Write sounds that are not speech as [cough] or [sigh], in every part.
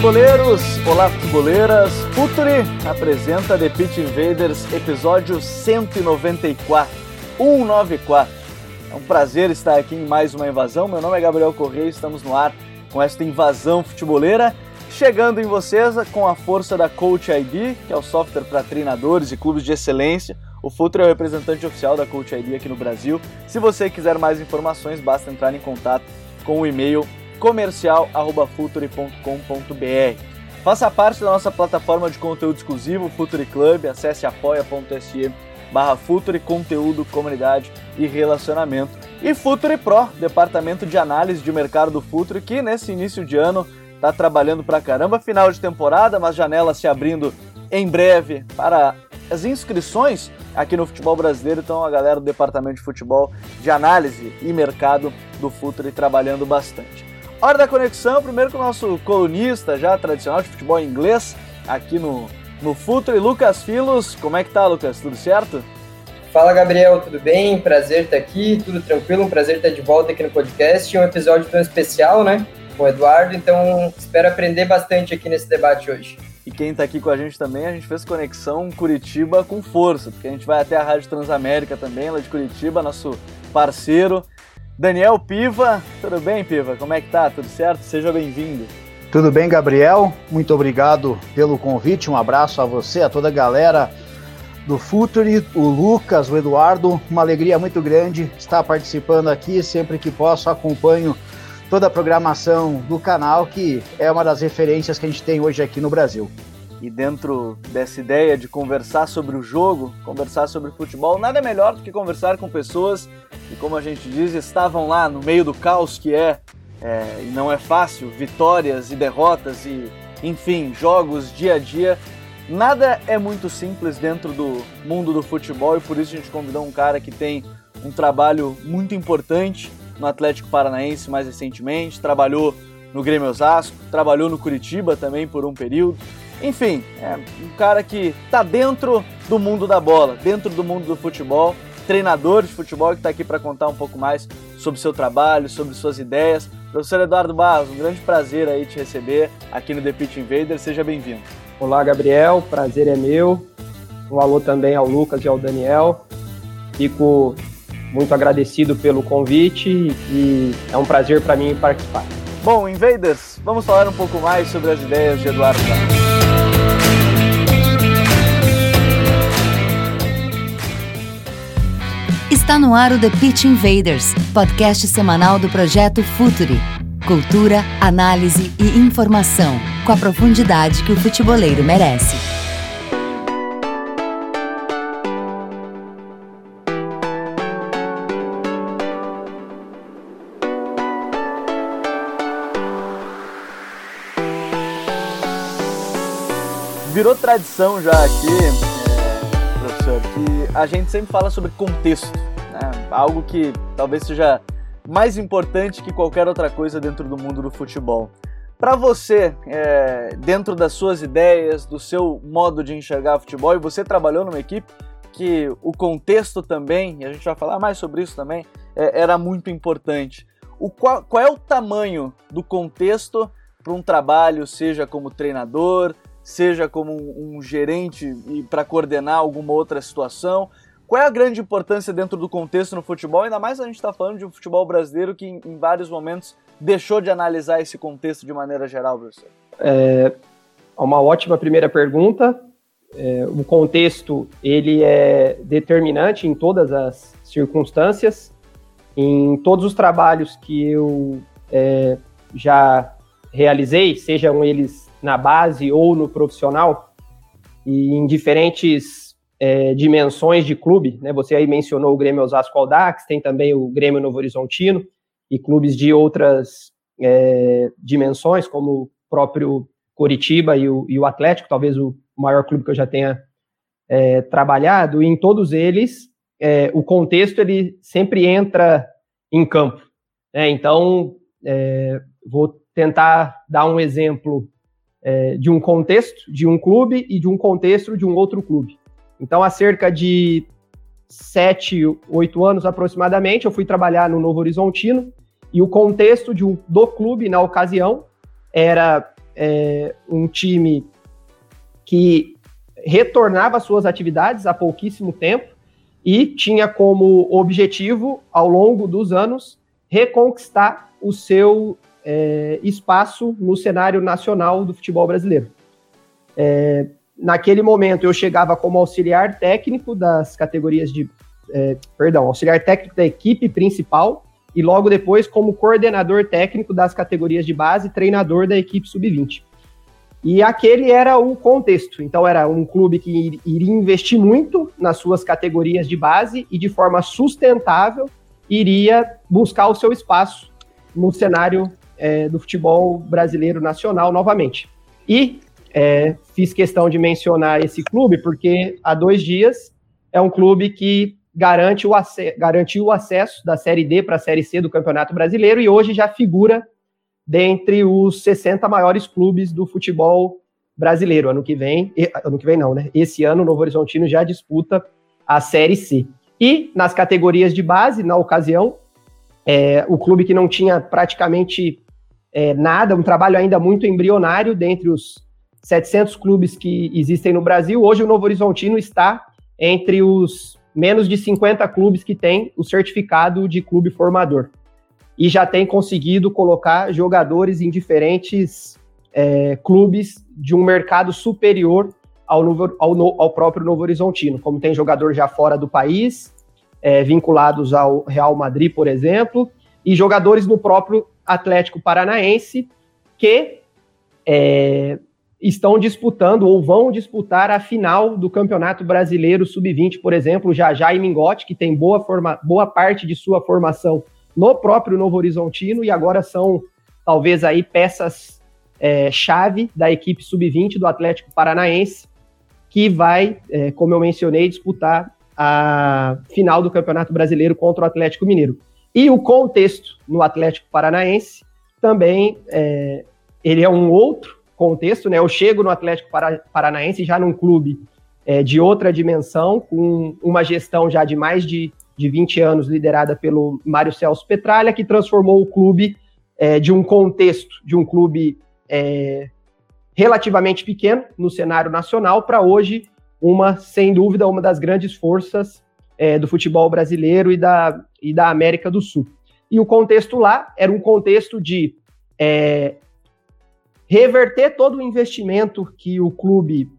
Futeboleiros! Olá, futeboleiras! Futuri apresenta The Pitch Invaders, episódio 194. 194. É um prazer estar aqui em mais uma invasão. Meu nome é Gabriel Correia estamos no ar com esta invasão futeboleira. Chegando em vocês com a força da Coach ID, que é o software para treinadores e clubes de excelência. O Futre é o representante oficial da Coach ID aqui no Brasil. Se você quiser mais informações, basta entrar em contato com o e-mail comercial@futuri.com.br. Faça parte da nossa plataforma de conteúdo exclusivo, Futuri Club, acesse apoia.se barra Futuri, conteúdo, comunidade e relacionamento. E Futuri Pro, departamento de análise de mercado do Futuri, que nesse início de ano está trabalhando pra caramba, final de temporada, mas janela se abrindo em breve para as inscrições aqui no futebol brasileiro, então a galera do departamento de futebol de análise e mercado do Futuri trabalhando bastante. Hora da conexão, primeiro com o nosso colunista já tradicional de futebol inglês aqui no, no Futuri, Lucas Filos. Como é que tá, Lucas? Tudo certo? Fala, Gabriel, tudo bem? Prazer estar aqui, tudo tranquilo, um prazer estar de volta aqui no podcast. Um episódio tão especial, né? Com o Eduardo, então espero aprender bastante aqui nesse debate hoje. E quem tá aqui com a gente também, a gente fez conexão Curitiba com força, porque a gente vai até a Rádio Transamérica também, lá de Curitiba, nosso parceiro. Daniel Piva, tudo bem, Piva? Como é que tá? Tudo certo? Seja bem-vindo. Tudo bem, Gabriel? Muito obrigado pelo convite. Um abraço a você, a toda a galera do Futuri, o Lucas, o Eduardo. Uma alegria muito grande estar participando aqui. Sempre que posso, acompanho toda a programação do canal, que é uma das referências que a gente tem hoje aqui no Brasil. E dentro dessa ideia de conversar sobre o jogo, conversar sobre futebol, nada melhor do que conversar com pessoas que, como a gente diz, estavam lá no meio do caos que é, é e não é fácil, vitórias e derrotas e, enfim, jogos dia a dia. Nada é muito simples dentro do mundo do futebol e por isso a gente convidou um cara que tem um trabalho muito importante no Atlético Paranaense mais recentemente, trabalhou no Grêmio Osasco, trabalhou no Curitiba também por um período. Enfim, é um cara que está dentro do mundo da bola, dentro do mundo do futebol, treinador de futebol que está aqui para contar um pouco mais sobre seu trabalho, sobre suas ideias. Professor Eduardo Barros, um grande prazer aí te receber aqui no The Pitch Invader, seja bem-vindo. Olá, Gabriel, prazer é meu. Um alô também ao Lucas e ao Daniel. Fico muito agradecido pelo convite e é um prazer para mim participar. Bom, Invaders, vamos falar um pouco mais sobre as ideias de Eduardo Barros. Está no ar o The Pitch Invaders, podcast semanal do projeto Futuri. Cultura, análise e informação, com a profundidade que o futeboleiro merece. Virou tradição já aqui, é, professor, que a gente sempre fala sobre contexto, né? algo que talvez seja mais importante que qualquer outra coisa dentro do mundo do futebol. Para você, é, dentro das suas ideias, do seu modo de enxergar futebol, e você trabalhou numa equipe que o contexto também, e a gente vai falar mais sobre isso também, é, era muito importante. O qual, qual é o tamanho do contexto para um trabalho, seja como treinador, seja como um, um gerente e para coordenar alguma outra situação? Qual é a grande importância dentro do contexto no futebol? Ainda mais a gente está falando de um futebol brasileiro que, em, vários momentos, deixou de analisar esse contexto de maneira geral, professor. É uma ótima primeira pergunta. É, o contexto ele é determinante em todas as circunstâncias. Em todos os trabalhos que eu é, já realizei, sejam eles na base ou no profissional, e em diferentes é, dimensões de clube, né? Você aí mencionou o Grêmio Osasco Aldax, tem também o Grêmio Novo Horizontino e clubes de outras é, dimensões, como o próprio Coritiba e o, e o Atlético, talvez o maior clube que eu já tenha é, trabalhado, e em todos eles é, o contexto ele sempre entra em campo. Né? Então, é, vou tentar dar um exemplo é, de um contexto de um clube e de um contexto de um outro clube. Então, há cerca de sete, oito anos aproximadamente, eu fui trabalhar no Novo Horizontino e o contexto de um, do clube na ocasião era é, um time que retornava às suas atividades há pouquíssimo tempo e tinha como objetivo, ao longo dos anos, reconquistar o seu é, espaço no cenário nacional do futebol brasileiro. É, naquele momento, eu chegava como auxiliar técnico das categorias de. É, perdão, auxiliar técnico da equipe principal e logo depois como coordenador técnico das categorias de base e treinador da equipe sub-20. E aquele era o contexto. Então, era um clube que iria investir muito nas suas categorias de base e, de forma sustentável, iria buscar o seu espaço no cenário é, do futebol brasileiro nacional novamente. E é, fiz questão de mencionar esse clube porque há dois dias é um clube que garante o garantiu o acesso da Série D para a Série C do Campeonato Brasileiro e hoje já figura dentre os 60 maiores clubes do futebol brasileiro. Ano que vem, ano que vem não, né? Esse ano o Novo Horizontino já disputa a Série C. E nas categorias de base, na ocasião, é, o clube que não tinha praticamente é, nada, um trabalho ainda muito embrionário dentre os 700 clubes que existem no Brasil. Hoje o Novo Horizontino está entre os menos de 50 clubes que têm o certificado de clube formador e já tem conseguido colocar jogadores em diferentes é, clubes de um mercado superior ao, novo, ao, ao, próprio Novo Horizontino, como tem jogador já fora do país, é, vinculados ao Real Madrid, por exemplo, e jogadores no próprio Atlético Paranaense que é, estão disputando ou vão disputar a final do Campeonato Brasileiro Sub-20, por exemplo, Jajá e Mingote, que tem boa, forma, boa parte de sua formação no próprio Novo Horizontino e agora são talvez aí peças é, chave da equipe sub-20 do Atlético Paranaense que vai, é, como eu mencionei, disputar a final do Campeonato Brasileiro contra o Atlético Mineiro. E o contexto no Atlético Paranaense também é, ele é um outro contexto, né? Eu chego no Atlético Paranaense já num clube é, de outra dimensão, com uma gestão já de mais de de 20 anos, liderada pelo Mário Celso Petralha, que transformou o clube é, de um contexto de um clube é, relativamente pequeno no cenário nacional para hoje uma, sem dúvida, uma das grandes forças é, do futebol brasileiro e da, e da América do Sul. E o contexto lá era um contexto de é, reverter todo o investimento que o clube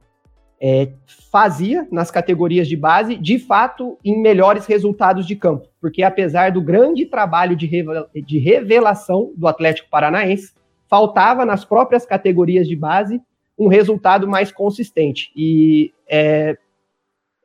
é, fazia nas categorias de base, de fato, em melhores resultados de campo. Porque apesar do grande trabalho de, revelação do Atlético Paranaense, faltava nas próprias categorias de base um resultado mais consistente. E é,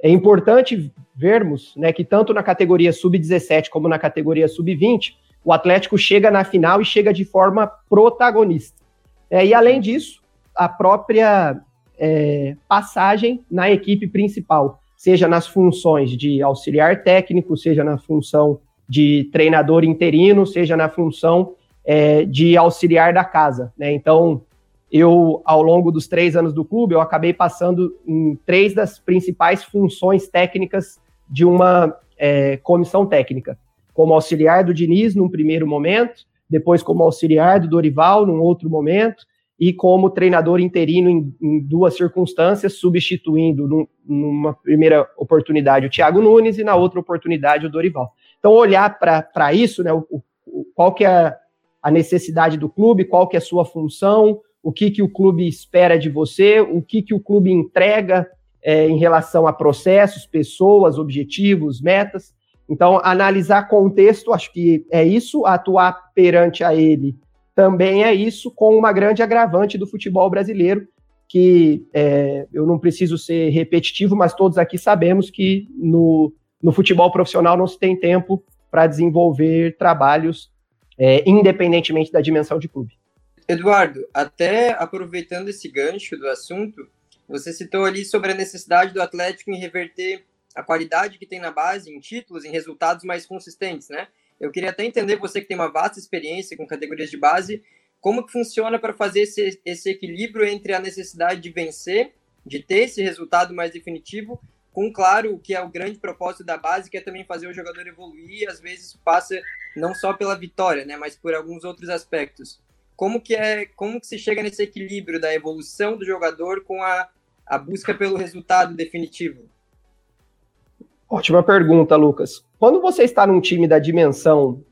é importante vermos né, que tanto na categoria sub-17 como na categoria sub-20, o Atlético chega na final e chega de forma protagonista. É, e além disso, a própria é, passagem na equipe principal, seja nas funções de auxiliar técnico, seja na função de treinador interino, seja na função é, de auxiliar da casa. Né? Então, eu, ao longo dos três anos do clube, eu acabei passando em três das principais funções técnicas de uma é, comissão técnica. Como auxiliar do Diniz, num primeiro momento, depois como auxiliar do Dorival, num outro momento, e como treinador interino em, em duas circunstâncias, substituindo num, numa primeira oportunidade o Thiago Nunes e na outra oportunidade o Dorival. Então, olhar para isso, né, o, o, qual que é a necessidade do clube, qual que é a sua função, o que, que o clube espera de você, o que, que o clube entrega é, em relação a processos, pessoas, objetivos, metas. Então, analisar contexto, acho que é isso, atuar perante a ele também é isso com uma grande agravante do futebol brasileiro, que é, eu não preciso ser repetitivo, mas todos aqui sabemos que no, no futebol profissional não se tem tempo para desenvolver trabalhos é, independentemente da dimensão de clube. Eduardo, até aproveitando esse gancho do assunto, você citou ali sobre a necessidade do Atlético em reverter a qualidade que tem na base em títulos, em resultados mais consistentes, né? Eu queria até entender, você que tem uma vasta experiência com categorias de base, como que funciona para fazer esse, esse equilíbrio entre a necessidade de vencer, de ter esse resultado mais definitivo, com, claro, o que é o grande propósito da base, que é também fazer o jogador evoluir, e às vezes passa não só pela vitória, né, mas por alguns outros aspectos. Como que é, como que se chega nesse equilíbrio da evolução do jogador com a, a busca pelo resultado definitivo? Ótima pergunta, Lucas. Quando você está num time da dimensão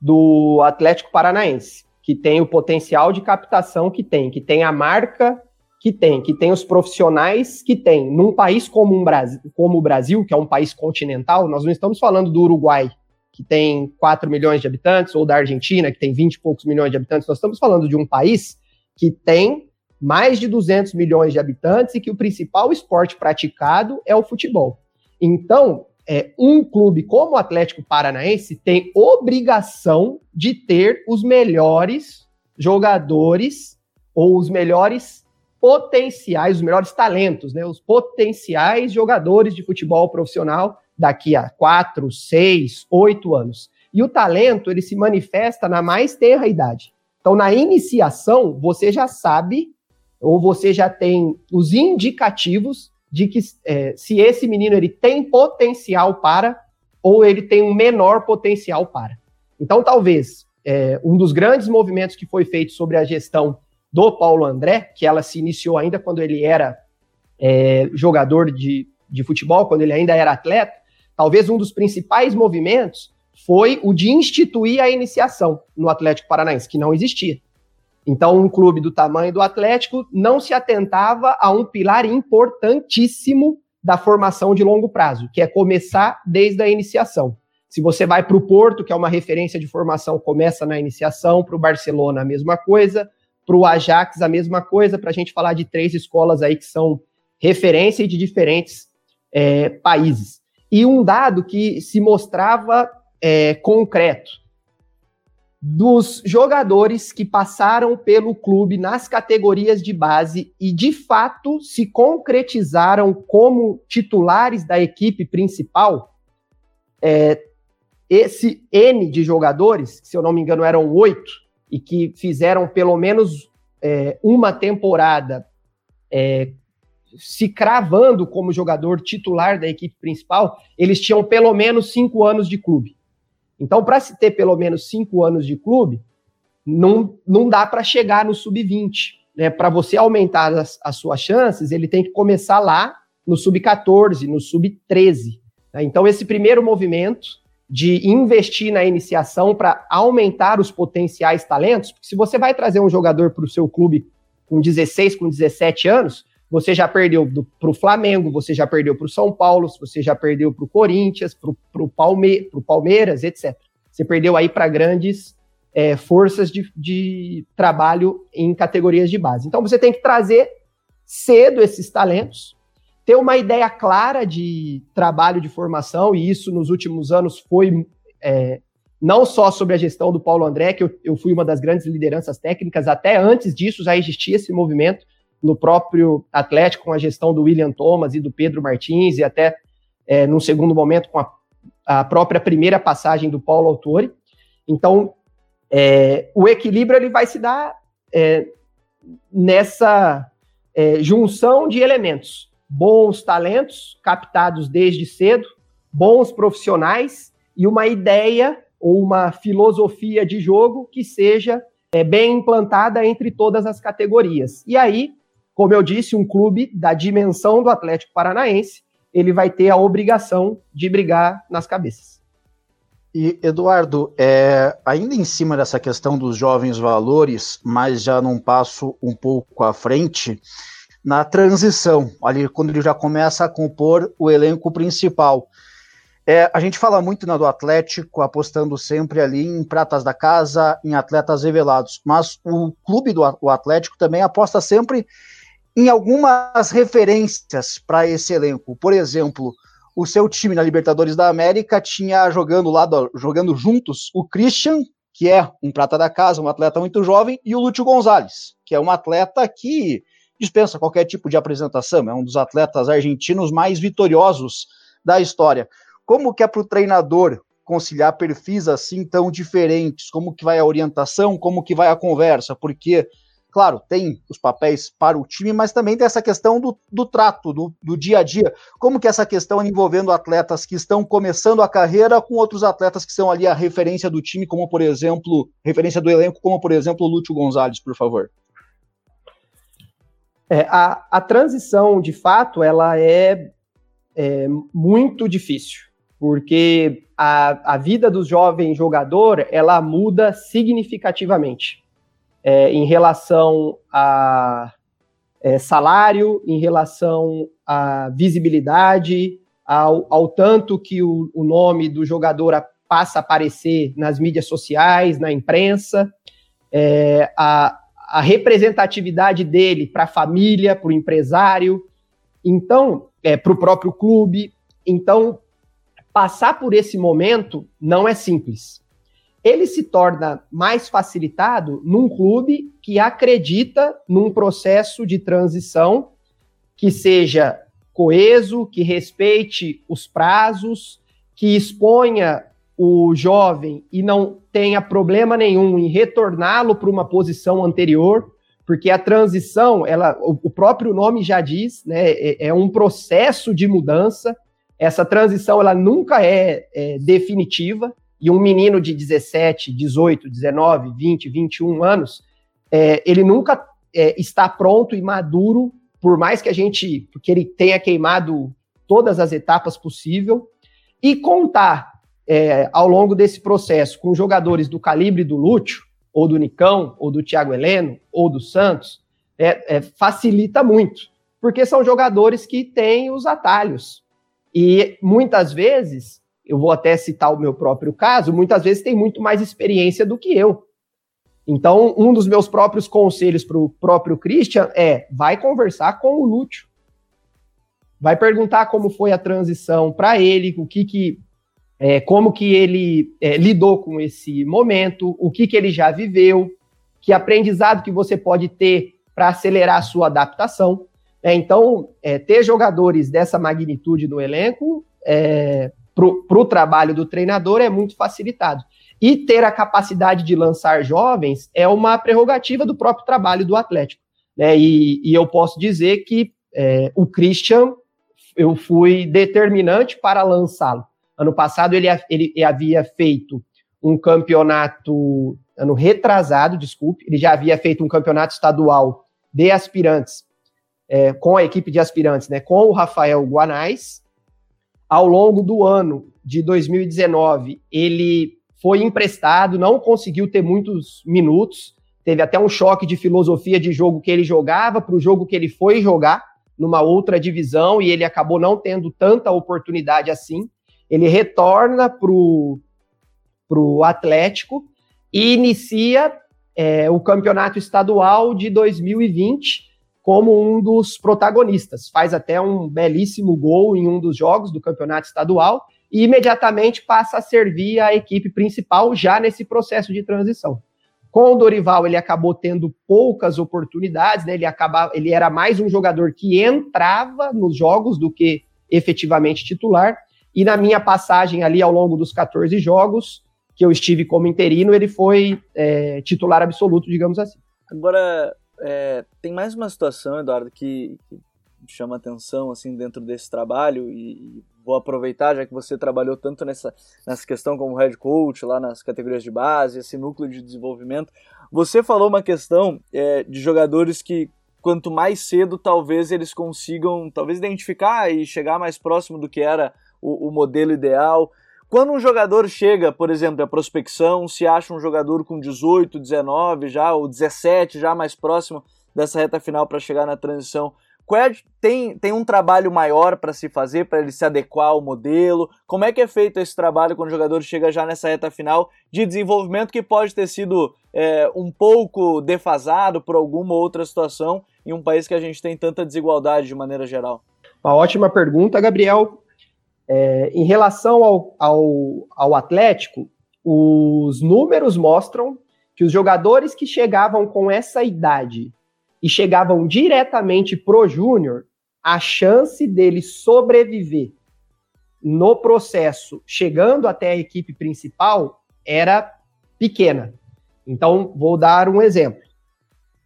do Atlético Paranaense, que tem o potencial de captação que tem, que tem a marca que tem, que tem os profissionais que tem, num país como, um Brasil, como o Brasil, que é um país continental, nós não estamos falando do Uruguai, que tem 4 milhões de habitantes, ou da Argentina, que tem 20 e poucos milhões de habitantes, nós estamos falando de um país que tem mais de 200 milhões de habitantes e que o principal esporte praticado é o futebol. Então, é, um clube como o Atlético Paranaense tem obrigação de ter os melhores jogadores ou os melhores potenciais, os melhores talentos, né, os potenciais jogadores de futebol profissional daqui a quatro, seis, oito anos. E o talento ele se manifesta na mais tenra idade. Então, na iniciação, você já sabe ou você já tem os indicativos de que é, se esse menino ele tem potencial para ou ele tem um menor potencial para. Então, talvez é, um dos grandes movimentos que foi feito sobre a gestão do Paulo André, que ela se iniciou ainda quando ele era é, jogador de, de futebol, quando ele ainda era atleta, talvez um dos principais movimentos foi o de instituir a iniciação no Atlético Paranaense, que não existia. Então, um clube do tamanho do Atlético não se atentava a um pilar importantíssimo da formação de longo prazo, que é começar desde a iniciação. Se você vai para o Porto, que é uma referência de formação, começa na iniciação, para o Barcelona a mesma coisa, para o Ajax a mesma coisa, para a gente falar de três escolas aí que são referência de diferentes é, países. E um dado que se mostrava é, concreto dos jogadores que passaram pelo clube nas categorias de base e de fato se concretizaram como titulares da equipe principal, é, esse N de jogadores, se eu não me engano eram oito, e que fizeram pelo menos é, uma temporada é, se cravando como jogador titular da equipe principal, eles tinham pelo menos cinco anos de clube. Então, para se ter pelo menos cinco anos de clube, não, não dá para chegar no sub-20. Né? Para você aumentar as, as, suas chances, ele tem que começar lá no sub-14, no sub-13. Né? Então, esse primeiro movimento de investir na iniciação para aumentar os potenciais talentos, porque se você vai trazer um jogador para o seu clube com 16, com 17 anos, você já perdeu para o Flamengo, você já perdeu para o São Paulo, você já perdeu para o Corinthians, para o Palme Palmeiras, etc. Você perdeu aí para grandes é, forças de, de trabalho em categorias de base. Então você tem que trazer cedo esses talentos, ter uma ideia clara de trabalho de formação, e isso nos últimos anos foi é, não só sobre a gestão do Paulo André, que eu, eu fui uma das grandes lideranças técnicas, até antes disso já existia esse movimento no próprio Atlético, com a gestão do William Thomas e do Pedro Martins, e até é, num segundo momento com a, a, própria primeira passagem do Paulo Autori. Então, é, o equilíbrio ele vai se dar é, nessa é, junção de elementos. Bons talentos, captados desde cedo, bons profissionais e uma ideia ou uma filosofia de jogo que seja é, bem implantada entre todas as categorias. E aí, como eu disse, um clube da dimensão do Atlético Paranaense, ele vai ter a obrigação de brigar nas cabeças. E, Eduardo, é, ainda em cima dessa questão dos jovens valores, mas já num passo um pouco à frente, na transição, ali quando ele já começa a compor o elenco principal. É, a gente fala muito né, do Atlético, apostando sempre ali em pratas da casa, em atletas revelados, mas o clube do o Atlético também aposta sempre em algumas referências para esse elenco. Por exemplo, o seu time na Libertadores da América tinha jogando lado, jogando juntos o Christian, que é um prata da casa, um atleta muito jovem, e o Lúcio Gonzalez, que é um atleta que dispensa qualquer tipo de apresentação, é um dos atletas argentinos mais vitoriosos da história. Como que é para o treinador conciliar perfis assim tão diferentes? Como que vai a orientação? Como que vai a conversa? Porque, claro, tem os papéis para o time, mas também tem essa questão do, do trato, do, do dia a dia. Como que essa questão envolvendo atletas que estão começando a carreira com outros atletas que são ali a referência do time, como por exemplo, referência do elenco, como por exemplo o Lúcio Gonzalez, por favor? É, a, a transição, de fato, ela é, é muito difícil, porque a, a vida do jovem jogador, ela muda significativamente é, em relação a é, salário, em relação à visibilidade, ao, ao tanto que o, o nome do jogador passa a aparecer nas mídias sociais, na imprensa, é, a, a representatividade dele para a família, para o empresário, então, é, para o próprio clube. Então, passar por esse momento não é simples. Ele se torna mais facilitado num clube que acredita num processo de transição que seja coeso, que respeite os prazos, que exponha o jovem e não tenha problema nenhum em retorná-lo para uma posição anterior, porque a transição, ela, o próprio nome já diz, né, é, é um processo de mudança. Essa transição, ela nunca é, é definitiva. E um menino de 17, 18, 19, 20, 21 anos, é, ele nunca é, está pronto e maduro, por mais que a gente, porque ele tenha queimado todas as etapas possíveis, e contar é, ao longo desse processo com jogadores do calibre do Lúcio, ou do Nicão, ou do Thiago Heleno, ou do Santos, é, é, facilita muito, porque são jogadores que têm os atalhos. E muitas vezes, eu vou até citar o meu próprio caso, muitas vezes tem muito mais experiência do que eu. Então, um dos meus próprios conselhos para o próprio Christian é: vai conversar com o Lúcio. Vai perguntar como foi a transição para ele, o que, que é, como que ele é, lidou com esse momento, o que, que ele já viveu, que aprendizado que você pode ter para acelerar a sua adaptação. É, então, é, ter jogadores dessa magnitude no elenco é, para o trabalho do treinador é muito facilitado. E ter a capacidade de lançar jovens é uma prerrogativa do próprio trabalho do Atlético. Né? E, e eu posso dizer que é, o Christian, eu fui determinante para lançá-lo. Ano passado ele, ele havia feito um campeonato, ano retrasado, desculpe, ele já havia feito um campeonato estadual de aspirantes, é, com a equipe de aspirantes, né, com o Rafael Guanais. Ao longo do ano de 2019, ele foi emprestado, não conseguiu ter muitos minutos, teve até um choque de filosofia de jogo que ele jogava para o jogo que ele foi jogar numa outra divisão e ele acabou não tendo tanta oportunidade assim. Ele retorna para o Atlético e inicia é, o campeonato estadual de 2020 como um dos protagonistas. Faz até um belíssimo gol em um dos jogos do campeonato estadual e imediatamente passa a servir a equipe principal já nesse processo de transição. Com o Dorival, ele acabou tendo poucas oportunidades, né? ele, acabava, ele era mais um jogador que entrava nos jogos do que efetivamente titular, e na minha passagem ali ao longo dos 14 jogos, que eu estive como interino, ele foi é, titular absoluto, digamos assim. Agora, é, tem mais uma situação, Eduardo, que, que chama atenção assim dentro desse trabalho e vou aproveitar já que você trabalhou tanto nessa, nessa questão como head coach lá nas categorias de base, esse núcleo de desenvolvimento. Você falou uma questão é, de jogadores que quanto mais cedo talvez eles consigam talvez identificar e chegar mais próximo do que era o, o modelo ideal. Quando um jogador chega, por exemplo, à prospecção, se acha um jogador com 18, 19 já, ou 17 já mais próximo dessa reta final para chegar na transição, é, tem, tem um trabalho maior para se fazer, para ele se adequar ao modelo? Como é que é feito esse trabalho quando o jogador chega já nessa reta final de desenvolvimento que pode ter sido é, um pouco defasado por alguma outra situação em um país que a gente tem tanta desigualdade de maneira geral? Uma ótima pergunta, Gabriel. É, em relação ao, ao, ao Atlético, os números mostram que os jogadores que chegavam com essa idade e chegavam diretamente pro júnior, a chance dele sobreviver no processo, chegando até a equipe principal, era pequena. Então, vou dar um exemplo.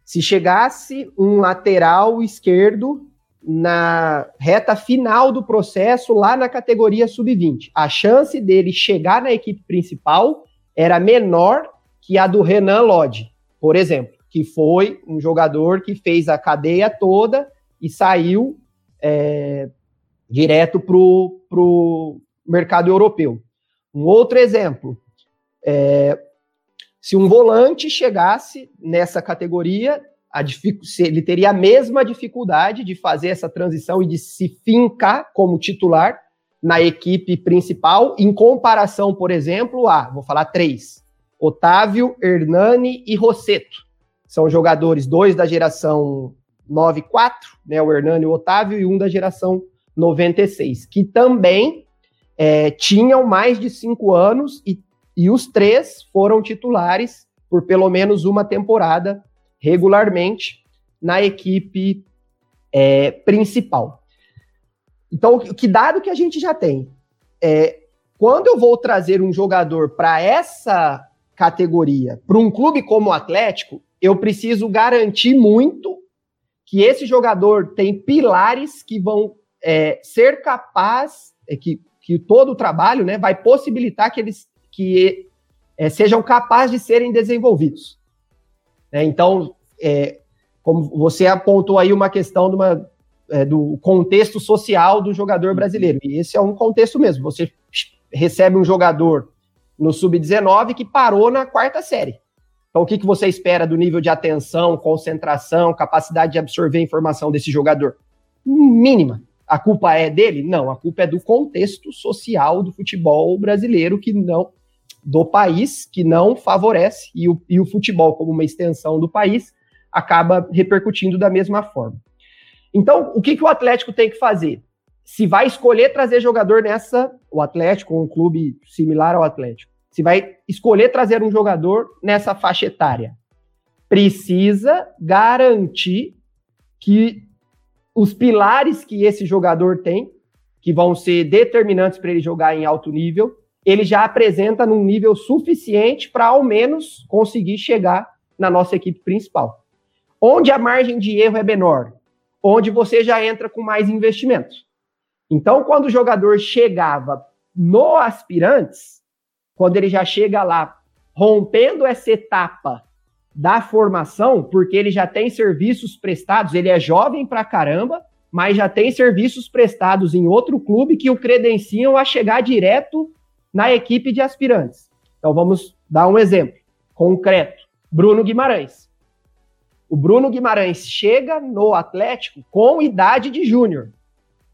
Se chegasse um lateral esquerdo na reta final do processo, lá na categoria sub-20, a chance dele chegar na equipe principal era menor que a do Renan Lodge, por exemplo, que foi um jogador que fez a cadeia toda e saiu é, direto para o mercado europeu. Um outro exemplo, é, se um volante chegasse nessa categoria, ele teria a mesma dificuldade de fazer essa transição e de se fincar como titular na equipe principal, em comparação, por exemplo, a, vou falar três, Otávio, Hernani e Rosseto. São jogadores, dois da geração 94, né, o Hernani e o Otávio, e um da geração 96, que também é, tinham mais de cinco anos e, e os três foram titulares por pelo menos uma temporada regularmente na equipe é, principal. Então, que dado que a gente já tem? É, quando eu vou trazer um jogador para essa categoria, para um clube como o Atlético, eu preciso garantir muito que esse jogador tem pilares que vão é, ser capaz, é, que, que todo o trabalho né, vai possibilitar que eles que, é, sejam capazes de serem desenvolvidos. É, então, é, como você apontou aí uma questão de uma, é, do contexto social do jogador brasileiro, e esse é um contexto mesmo. Você recebe um jogador no sub-19 que parou na quarta série. Então, o que, que você espera do nível de atenção, concentração, capacidade de absorver informação desse jogador? Mínima. A culpa é dele? Não, a culpa é do contexto social do futebol brasileiro que não do país que não favorece e o, e o futebol como uma extensão do país acaba repercutindo da mesma forma. Então, o que, que o Atlético tem que fazer? Se vai escolher trazer jogador nessa, o Atlético, um clube similar ao Atlético, se vai escolher trazer um jogador nessa faixa etária, precisa garantir que os pilares que esse jogador tem, que vão ser determinantes para ele jogar em alto nível, ele já apresenta num nível suficiente para ao menos conseguir chegar na nossa equipe principal. Onde a margem de erro é menor? Onde você já entra com mais investimentos. Então, quando o jogador chegava no aspirantes, quando ele já chega lá rompendo essa etapa da formação, porque ele já tem serviços prestados, ele é jovem pra caramba, mas já tem serviços prestados em outro clube que o credenciam a chegar direto na equipe de aspirantes. Então vamos dar um exemplo concreto. Bruno Guimarães. O Bruno Guimarães chega no Atlético com idade de júnior,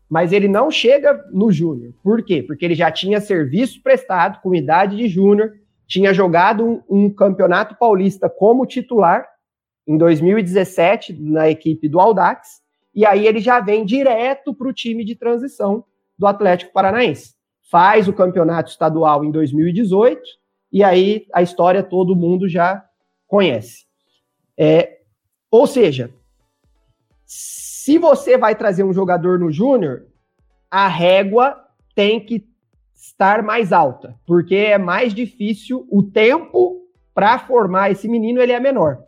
mas ele não chega no júnior. Por quê? Porque ele já tinha serviço prestado com idade de júnior, tinha jogado um, um campeonato paulista como titular em 2017 na equipe do Aldax, e aí ele já vem direto para o time de transição do Atlético Paranaense. Faz o campeonato estadual em 2018, e aí a história todo mundo já conhece. É, ou seja, se você vai trazer um jogador no Júnior, a régua tem que estar mais alta, porque é mais difícil o tempo para formar esse menino ele é menor.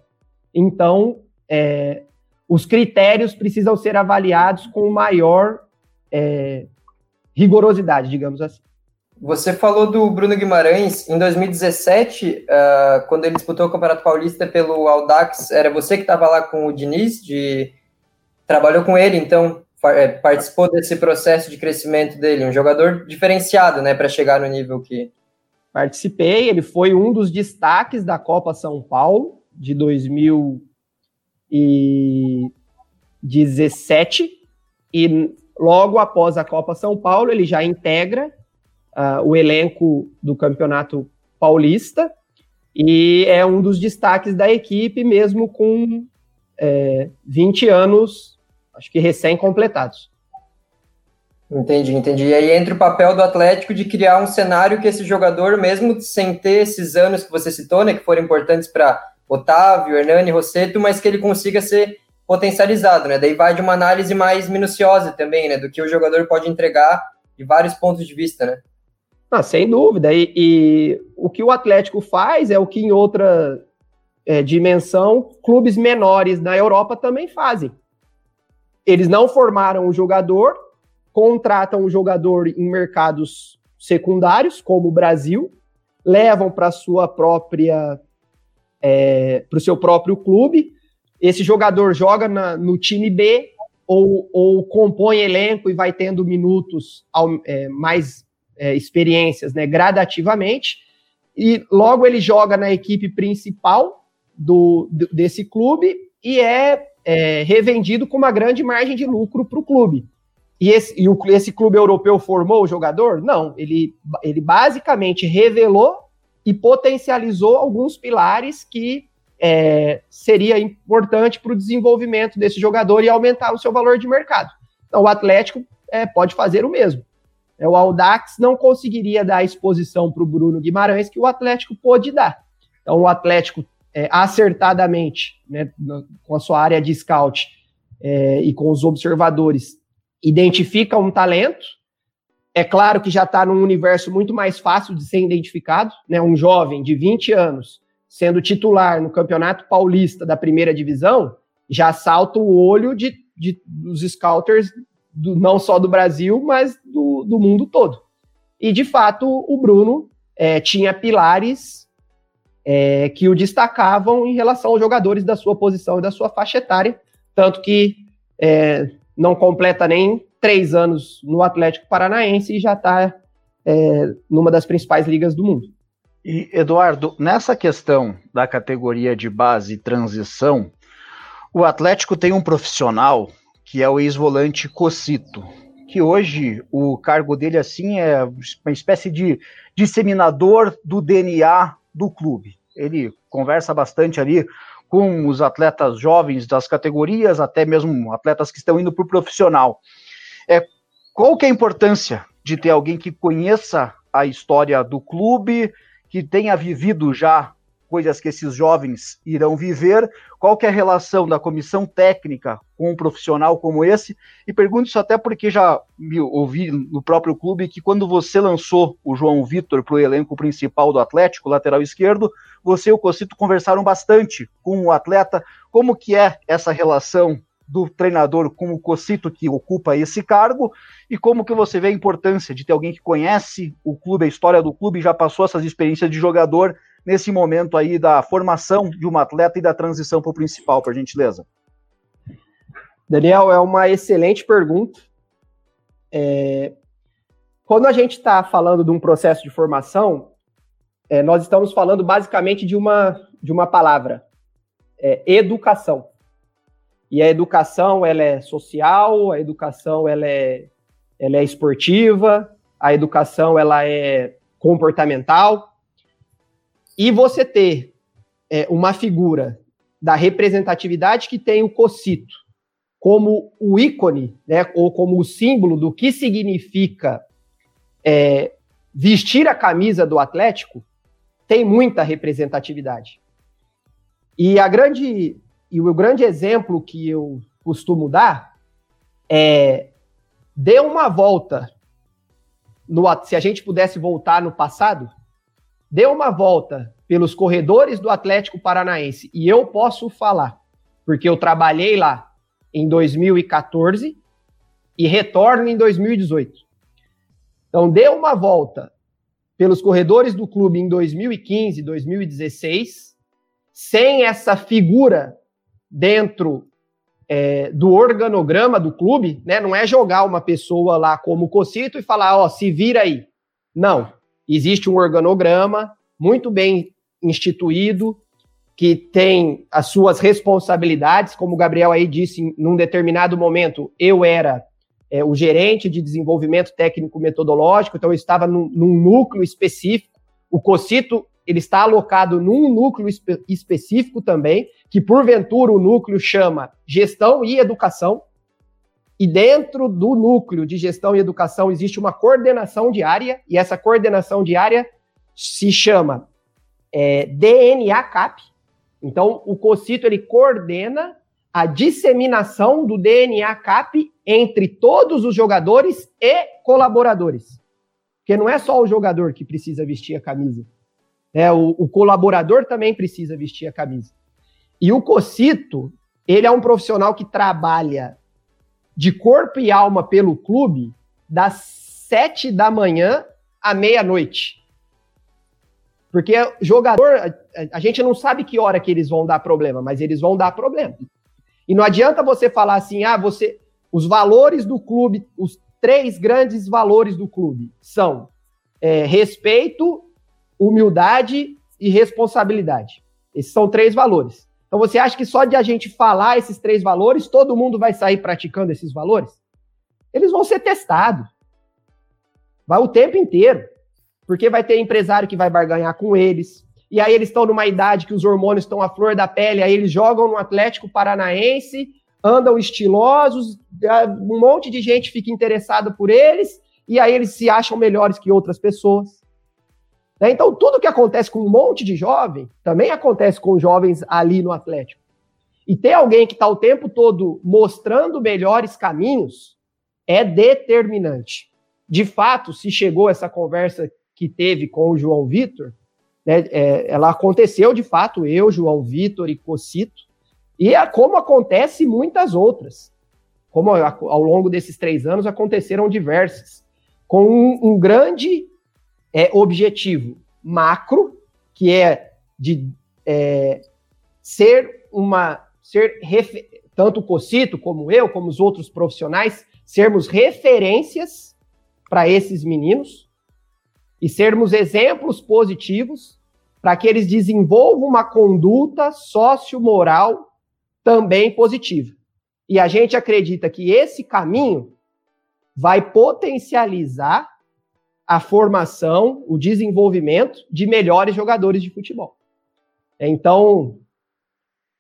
Então, é, os critérios precisam ser avaliados com maior é, rigorosidade, digamos assim. Você falou do Bruno Guimarães em 2017, uh, ah, quando ele disputou o Campeonato Paulista pelo Audax, era você que estava lá com o Diniz, de trabalhou com ele, então é, participou desse processo de crescimento dele, um jogador diferenciado, né, para chegar no nível que. Participei, ele foi um dos destaques da Copa São Paulo de 2017 e logo após a Copa São Paulo ele já integra uh, o elenco do Campeonato Paulista e é um dos destaques da equipe mesmo com é, 20 anos acho que recém-completados. Entendi, entendi. E aí entra o papel do Atlético de criar um cenário que esse jogador, mesmo sem ter esses anos que você citou, né, que foram importantes para Otávio, Hernani, Rosseto, mas que ele consiga ser potencializado, né? Daí vai de uma análise mais minuciosa também, né, do que o jogador pode entregar de vários pontos de vista, né? Ah, sem dúvida. E, e, o que o Atlético faz é o que em outra é, dimensão clubes menores na Europa também fazem. Eles não formaram o jogador, contratam o jogador em mercados secundários, como o Brasil, levam para sua própria é, para o seu próprio clube. Esse jogador joga na, no time B ou, ou, compõe elenco e vai tendo minutos ao, é, mais é, experiências, né, gradativamente. E logo ele joga na equipe principal do, desse clube e é, é revendido com uma grande margem de lucro para o clube. E, esse, e o, esse clube europeu formou o jogador? Não, ele, ele basicamente revelou e potencializou alguns pilares que é, seria importante para o desenvolvimento desse jogador e aumentar o seu valor de mercado. Então, o Atlético é, pode fazer o mesmo. É, o Audax não conseguiria dar exposição para o Bruno Guimarães que o Atlético pôde dar. Então, o Atlético, é, acertadamente, né, com a sua área de scout é, e com os observadores, identifica um talento. É claro que já está num universo muito mais fácil de ser identificado, né? Um jovem de 20 anos sendo titular no Campeonato Paulista da primeira divisão, já salta o olho de, de dos scouters, do, não só do Brasil, mas do, do mundo todo. E de fato, o Bruno é, tinha pilares é, que o destacavam em relação aos jogadores da sua posição e da sua faixa etária, tanto que é, não completa nem três anos no Atlético Paranaense e já está é, numa das principais ligas do mundo. E, Eduardo, nessa questão da categoria de base e transição, o Atlético tem um profissional que é o ex-volante Cocito, que hoje o cargo dele assim é uma espécie de disseminador do DNA do clube. Ele conversa bastante ali com os atletas jovens das categorias, até mesmo atletas que estão indo para o profissional. É, qual que é a importância de ter alguém que conheça a história do clube, que tenha vivido já coisas que esses jovens irão viver, qual que é a relação da comissão técnica com um profissional como esse, e pergunto isso até porque já ouvi no próprio clube que quando você lançou o João Vitor para o elenco principal do Atlético, lateral esquerdo, você e o Cocito conversaram bastante com o atleta, como que é essa relação do treinador com o Cocito que ocupa esse cargo e como que você vê a importância de ter alguém que conhece o clube, a história do clube, já passou essas experiências de jogador nesse momento aí da formação de um atleta e da transição para o principal, por gentileza? Daniel, é uma excelente pergunta. É... Quando a gente está falando de um processo de formação, é, nós estamos falando basicamente de uma, de uma palavra, é, educação. E a educação ela é social, a educação ela é, ela é esportiva, a educação ela é comportamental. E você ter é, uma figura da representatividade que tem o Cocito como o ícone, né, ou como o símbolo do que significa é, vestir a camisa do Atlético, tem muita representatividade. E a grande e o grande exemplo que eu costumo dar é dê uma volta no, se a gente pudesse voltar no passado, dê uma volta pelos corredores do Atlético Paranaense e eu posso falar, porque eu trabalhei lá em 2014 e retorno em 2018. Então, dê uma volta pelos corredores do clube em 2015, 2016, sem essa figura dentro é, do organograma do clube, né? Não é jogar uma pessoa lá como Cocito e falar, ó, se vira aí. Não. Existe um organograma muito bem instituído, que tem as suas responsabilidades, como o Gabriel aí disse, num determinado momento, eu era é, o gerente de desenvolvimento técnico metodológico, então eu estava num, num núcleo específico. O Cocito ele está alocado num núcleo espe específico também, que porventura o núcleo chama gestão e educação. E dentro do núcleo de gestão e educação existe uma coordenação diária, e essa coordenação diária se chama é, DNA CAP. Então, o COCITO ele coordena a disseminação do DNA CAP entre todos os jogadores e colaboradores. Porque não é só o jogador que precisa vestir a camisa. Né? O, o colaborador também precisa vestir a camisa. E o Cocito, ele é um profissional que trabalha de corpo e alma pelo clube das sete da manhã à meia-noite. Porque jogador, a, gente não sabe que hora que eles vão dar problema, mas eles vão dar problema. E não adianta você falar assim, ah, você, os valores do clube, os três grandes valores do clube são é, respeito, humildade e responsabilidade. Esses são três valores. Então você acha que só de a gente falar esses três valores, todo mundo vai sair praticando esses valores? Eles vão ser testados. Vai o tempo inteiro. Porque vai ter empresário que vai barganhar com eles. E aí eles estão numa idade que os hormônios estão à flor da pele, aí eles jogam no Atlético Paranaense, andam estilosos, um monte de gente fica interessada por eles, e aí eles se acham melhores que outras pessoas. Né? Então, tudo que acontece com um monte de jovem, também acontece com jovens ali no Atlético. E ter alguém que está o tempo todo mostrando melhores caminhos é determinante. De fato, se chegou essa conversa que teve com o João Vitor, né, é, ela aconteceu de fato, eu, João Vitor e Cocito, e é como acontece muitas outras. Como ao longo desses três anos aconteceram diversas, com um, um grande é, objetivo macro, que é de é, ser uma ser tanto o Cocito como eu, como os outros profissionais, sermos referências para esses meninos e sermos exemplos positivos para que eles desenvolvam uma conduta sociomoral também positiva. E a gente acredita que esse caminho vai potencializar a formação, o desenvolvimento de melhores jogadores de futebol. Então,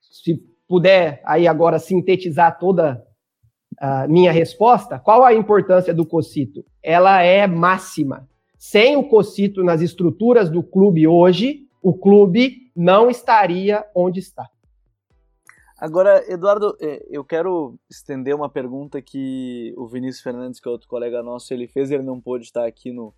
se puder aí agora sintetizar toda a minha resposta, qual a importância do Cocito? Ela é máxima. Sem o Cocito nas estruturas do clube hoje, o clube não estaria onde está. Agora, Eduardo, é, eu quero estender uma pergunta que o Vinícius Fernandes, que é outro colega nosso, ele fez, ele não pôde estar aqui no,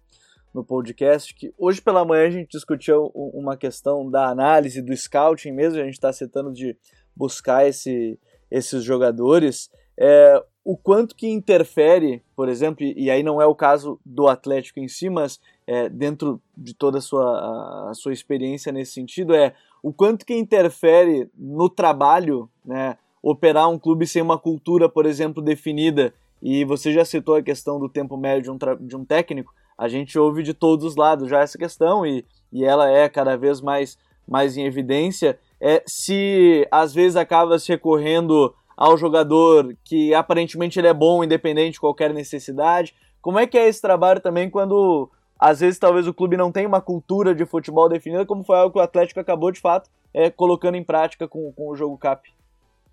no podcast, que hoje pela manhã a gente discutiu uma questão da análise, do scouting mesmo, a gente está citando de buscar esse, esses jogadores, é, o quanto que interfere, por exemplo, e aí não é o caso do Atlético em si, mas é, dentro de toda a sua, a, sua experiência nesse sentido, é o quanto que interfere no trabalho, né, operar um clube sem uma cultura, por exemplo, definida. E você já citou a questão do tempo médio de um, de um técnico. A gente ouve de todos os lados já essa questão e, e ela é cada vez mais, mais em evidência. É se às vezes acaba se recorrendo ao jogador que aparentemente ele é bom, independente de qualquer necessidade. Como é que é esse trabalho também quando às vezes talvez o clube não tenha uma cultura de futebol definida, como foi algo que o Atlético acabou de fato é, colocando em prática com, com o jogo CAP.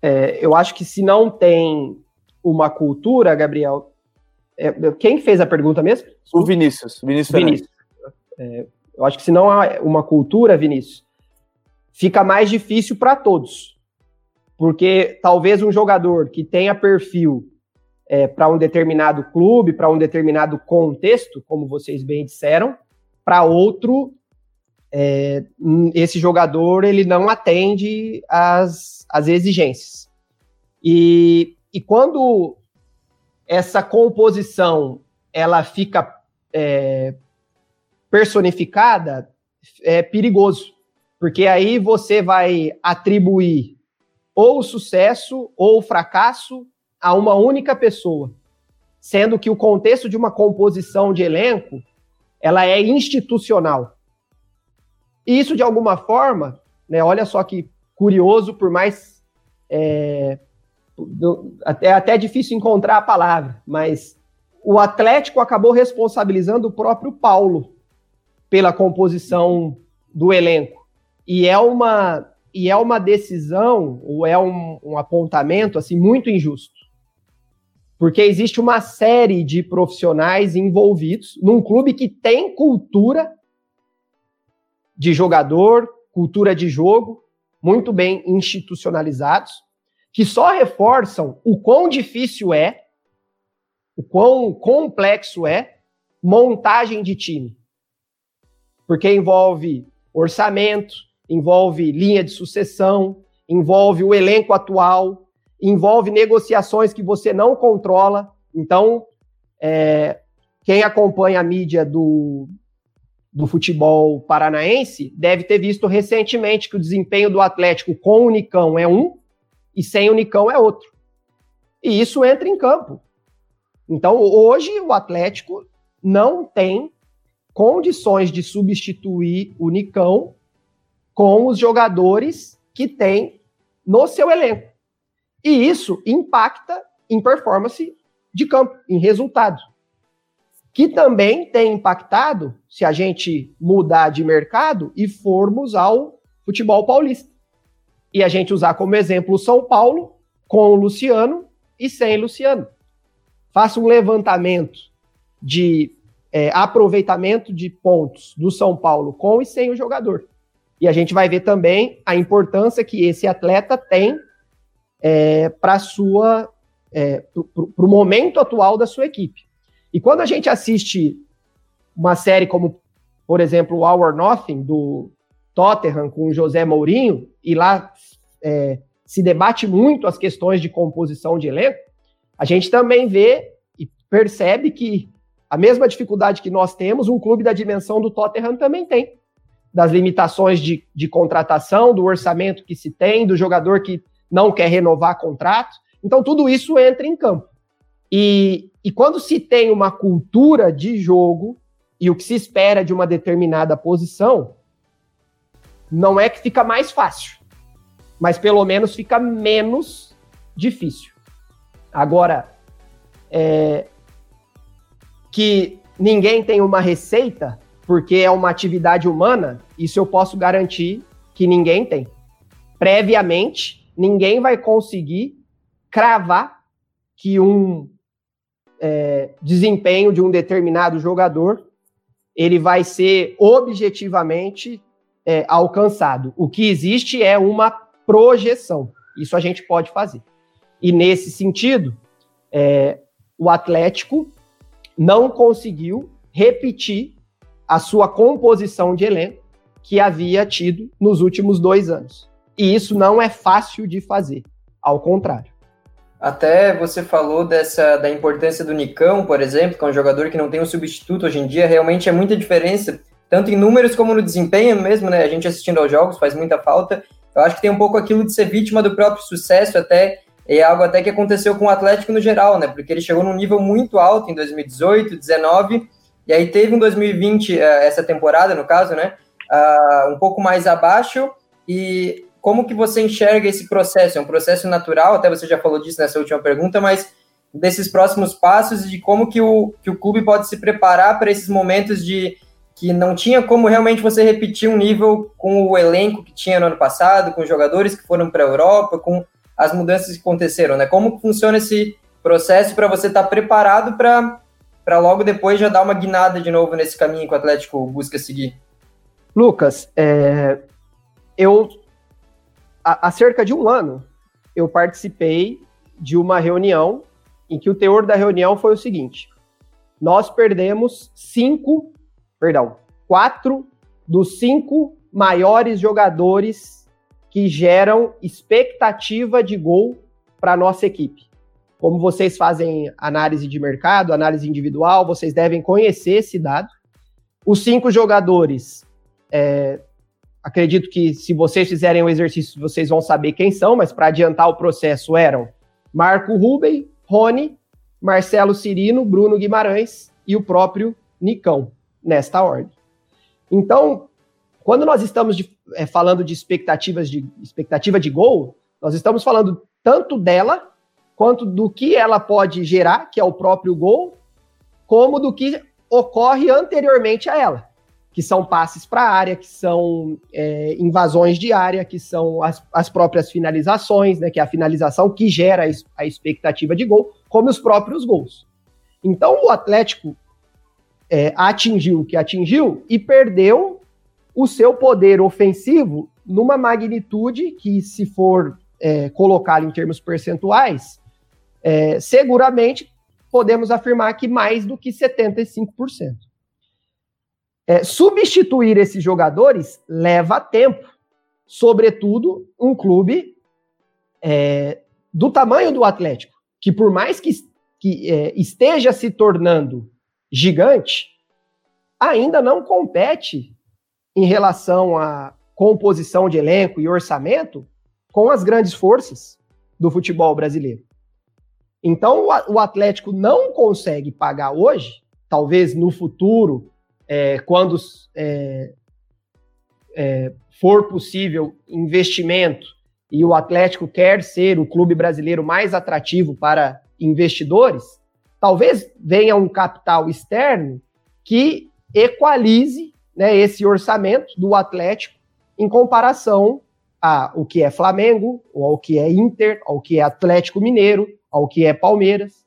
É, eu acho que se não tem uma cultura, Gabriel. É, quem fez a pergunta mesmo? O Vinícius. Vinícius. Vinícius. É, eu acho que se não há uma cultura, Vinícius, fica mais difícil para todos. Porque talvez um jogador que tenha perfil é, para um determinado clube, para um determinado contexto, como vocês bem disseram, para outro, é, esse jogador ele não atende às, às exigências. E, e quando essa composição ela fica é, personificada, é perigoso, porque aí você vai atribuir ou o sucesso ou o fracasso a uma única pessoa, sendo que o contexto de uma composição de elenco ela é institucional. E isso, de alguma forma, né, olha só que curioso, por mais. É, é até difícil encontrar a palavra, mas o Atlético acabou responsabilizando o próprio Paulo pela composição do elenco. E é uma, e é uma decisão, ou é um, um apontamento assim muito injusto. Porque existe uma série de profissionais envolvidos num clube que tem cultura de jogador, cultura de jogo, muito bem institucionalizados, que só reforçam o quão difícil é, o quão complexo é montagem de time. Porque envolve orçamento, envolve linha de sucessão, envolve o elenco atual, envolve negociações que você não controla. Então, é, quem acompanha a mídia do, do futebol paranaense deve ter visto recentemente que o desempenho do Atlético com o Unicão é um e sem o Unicão é outro. E isso entra em campo. Então, hoje, o Atlético não tem condições de substituir o Nicão com os jogadores que tem no seu elenco. E isso impacta em performance de campo, em resultado. Que também tem impactado se a gente mudar de mercado e formos ao futebol paulista. E a gente usar como exemplo o São Paulo com o Luciano e sem Luciano. Faça um levantamento de é, aproveitamento de pontos do São Paulo com e sem o jogador. E a gente vai ver também a importância que esse atleta tem é, para sua é, para o momento atual da sua equipe. E quando a gente assiste uma série como, por exemplo, or Nothing, do Tottenham com o José Mourinho, e lá é, se debate muito as questões de composição de elenco, a gente também vê e percebe que a mesma dificuldade que nós temos, um clube da dimensão do Tottenham também tem. Das limitações de, de contratação, do orçamento que se tem, do jogador que não quer renovar contrato. Então, tudo isso entra em campo. E, e quando se tem uma cultura de jogo e o que se espera de uma determinada posição, não é que fica mais fácil, mas pelo menos fica menos difícil. Agora, é, que ninguém tem uma receita, porque é uma atividade humana, isso eu posso garantir que ninguém tem. Previamente, ninguém vai conseguir cravar que um é, desempenho de um determinado jogador ele vai ser objetivamente é, alcançado. O que existe é uma projeção. Isso a gente pode fazer. E nesse sentido, é, o Atlético não conseguiu repetir a sua composição de elenco que havia tido nos últimos dois anos. E isso não é fácil de fazer, ao contrário. Até você falou dessa da importância do Nicão, por exemplo, que é um jogador que não tem um substituto hoje em dia, realmente é muita diferença, tanto em números como no desempenho mesmo, né? A gente assistindo aos jogos faz muita falta. Eu acho que tem um pouco aquilo de ser vítima do próprio sucesso, até é algo até que aconteceu com o Atlético no geral, né? Porque ele chegou num nível muito alto em 2018, 19, e aí teve em 2020 eh, essa temporada, no caso, né? Uh, um pouco mais abaixo e como que você enxerga esse processo? É um processo natural, até você já falou disso nessa última pergunta, mas desses próximos passos e de como que o, que o clube pode se preparar para esses momentos de que não tinha como realmente você repetir um nível com o elenco que tinha no ano passado, com os jogadores que foram para a Europa, com as mudanças que aconteceram, né? Como funciona esse processo para você estar tá preparado para logo depois já dar uma guinada de novo nesse caminho que o Atlético busca seguir? Lucas, é, eu há, cerca de um ano, eu participei de uma reunião em que o teor da reunião foi o seguinte: nós perdemos cinco, perdão, quatro dos cinco maiores jogadores que geram expectativa de gol para a nossa equipe. Como vocês fazem análise de mercado, análise individual, vocês devem conhecer esse dado. Os cinco jogadores é, acredito que se vocês fizerem o exercício, vocês vão saber quem são, mas para adiantar o processo eram Marco Ruben, Rony, Marcelo Cirino, Bruno Guimarães e o próprio Nicão, nesta ordem. Então, quando nós estamos de, é, falando de expectativas de expectativa de gol, nós estamos falando tanto dela quanto do que ela pode gerar, que é o próprio gol, como do que ocorre anteriormente a ela que são passes para a área, que são é, invasões de área, que são as, as próprias finalizações, né, que é a finalização que gera a expectativa de gol, como os próprios gols. Então o Atlético é, atingiu o que atingiu e perdeu o seu poder ofensivo numa magnitude que, se for é, colocar em termos percentuais, é, seguramente podemos afirmar que mais do que 75%. É, substituir esses jogadores leva tempo, sobretudo um clube é, do tamanho do Atlético, que por mais que, que é, esteja se tornando gigante, ainda não compete em relação à composição de elenco e orçamento com as grandes forças do futebol brasileiro. Então, o Atlético não consegue pagar hoje, talvez no futuro, é, quando é, é, for possível investimento e o Atlético quer ser o clube brasileiro mais atrativo para investidores, talvez venha um capital externo que equalize né, esse orçamento do Atlético em comparação a o que é Flamengo, ou ao que é Inter, ao que é Atlético Mineiro, ao que é Palmeiras.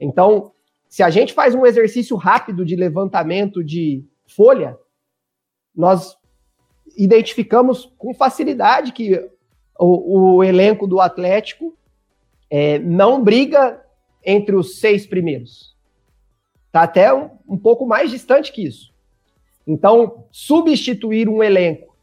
Então, se a gente faz um exercício rápido de levantamento de folha, nós identificamos com facilidade que o, o elenco do Atlético é, não briga entre os seis primeiros. Está até um, um pouco mais distante que isso. Então, substituir um elenco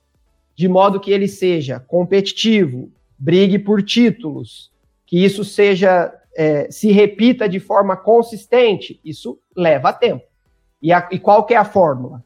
de modo que ele seja competitivo, brigue por títulos, que isso seja é, se repita de forma consistente, isso leva tempo. E, a, e qual que é a fórmula?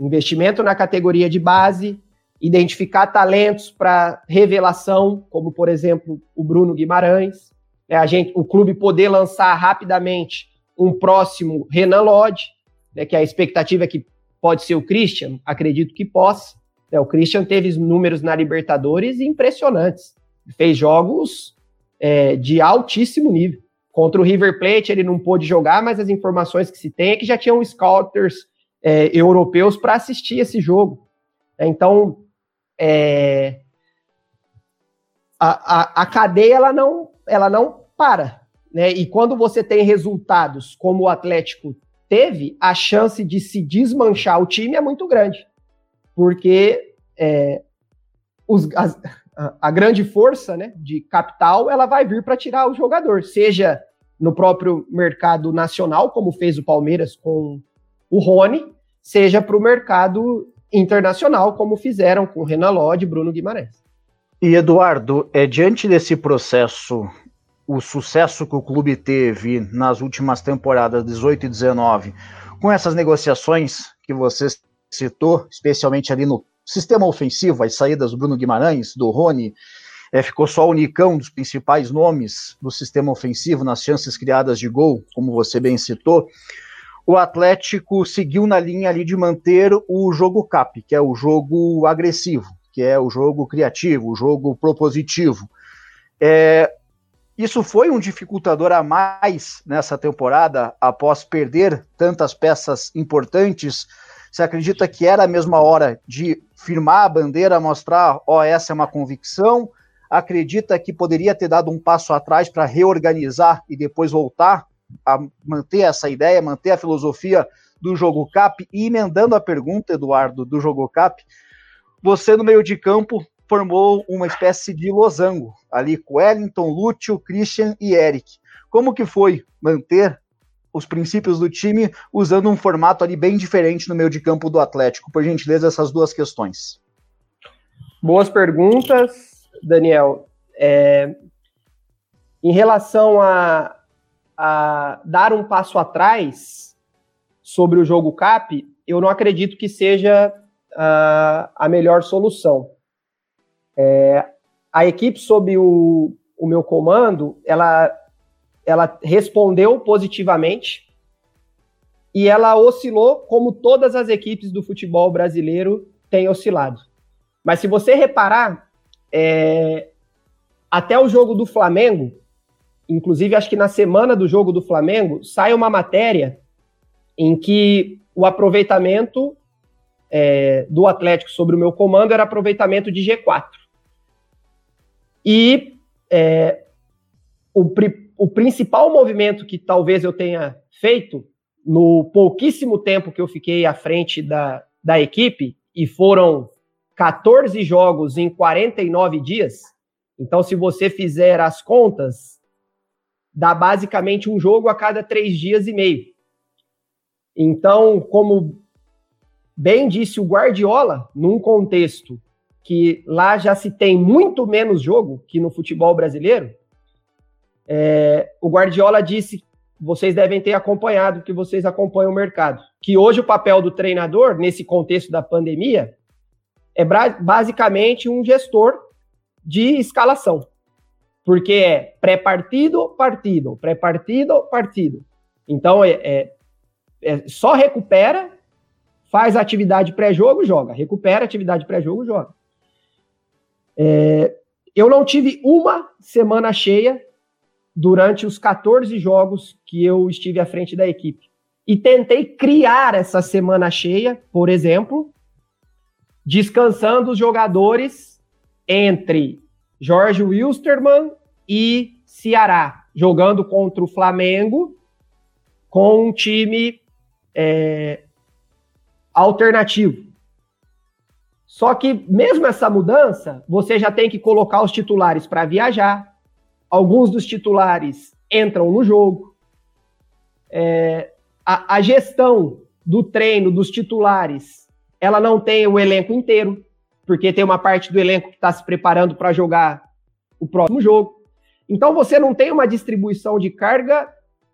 Investimento na categoria de base, identificar talentos para revelação, como por exemplo o Bruno Guimarães, é, a gente, o clube poder lançar rapidamente um próximo Renan Lodge, né, que a expectativa é que pode ser o Christian, acredito que possa. É, o Christian teve números na Libertadores impressionantes, fez jogos é, de altíssimo nível. Contra o River Plate ele não pôde jogar, mas as informações que se tem é que já tinham scouters é, europeus para assistir esse jogo. Então, é, a, a, a, cadeia ela não, ela não para. Né? E quando você tem resultados como o Atlético teve, a chance de se desmanchar o time é muito grande. Porque é, os, as, a, grande força né, de capital ela vai vir para tirar o jogador, seja no próprio mercado nacional, como fez o Palmeiras com o Rony, seja para o mercado internacional, como fizeram com Renan Lodge e Bruno Guimarães. E Eduardo, é diante desse processo, o sucesso que o clube teve nas últimas temporadas 18 e 19, com essas negociações que você citou, especialmente ali no sistema ofensivo, as saídas do Bruno Guimarães, do Rony, é, ficou só o Nicão dos principais nomes do sistema ofensivo nas chances criadas de gol, como você bem citou. O Atlético seguiu na linha ali de manter o jogo cap, que é o jogo agressivo, que é o jogo criativo, o jogo propositivo. É, isso foi um dificultador a mais nessa temporada, após perder tantas peças importantes você acredita que era a mesma hora de firmar a bandeira, mostrar, ó, oh, essa é uma convicção? Acredita que poderia ter dado um passo atrás para reorganizar e depois voltar a manter essa ideia, manter a filosofia do jogo cap? E emendando a pergunta, Eduardo, do jogo cap, você no meio de campo formou uma espécie de losango ali com Wellington, Lúcio, Christian e Eric. Como que foi manter os princípios do time usando um formato ali bem diferente no meio de campo do Atlético? Por gentileza, essas duas questões. Boas perguntas, Daniel. É, em relação a, a dar um passo atrás sobre o jogo CAP, eu não acredito que seja a, melhor solução. É, a equipe sob o, o meu comando, ela ela respondeu positivamente e ela oscilou como todas as equipes do futebol brasileiro têm oscilado. Mas se você reparar, é, até o jogo do Flamengo, inclusive acho que na semana do jogo do Flamengo, sai uma matéria em que o aproveitamento é, do Atlético sobre o meu comando era aproveitamento de G4. E é, o, o principal movimento que talvez eu tenha feito no pouquíssimo tempo que eu fiquei à frente da, da equipe, e foram 14 jogos em 49 dias, então se você fizer as contas, dá basicamente um jogo a cada três dias e meio. Então, como bem disse o Guardiola, num contexto que lá já se tem muito menos jogo que no futebol brasileiro, é, o Guardiola disse vocês devem ter acompanhado, que vocês acompanham o mercado. Que hoje o papel do treinador, nesse contexto da pandemia, é basicamente um gestor de escalação. Porque é pré-partido, partido, pré-partido, partido. Então, é, é, é, só recupera, faz atividade pré-jogo, joga. Recupera atividade pré-jogo, joga. É, eu não tive uma semana cheia durante os 14 jogos que eu estive à frente da equipe. E tentei criar essa semana cheia, por exemplo, descansando os jogadores entre Jorge Wilstermann e Ceará, jogando contra o Flamengo com um time é, alternativo. Só que, mesmo essa mudança, você já tem que colocar os titulares para viajar, alguns dos titulares entram no jogo. É, a, a, gestão do treino dos titulares, ela não tem o elenco inteiro, porque tem uma parte do elenco que está se preparando para jogar o próximo jogo. Então você não tem uma distribuição de carga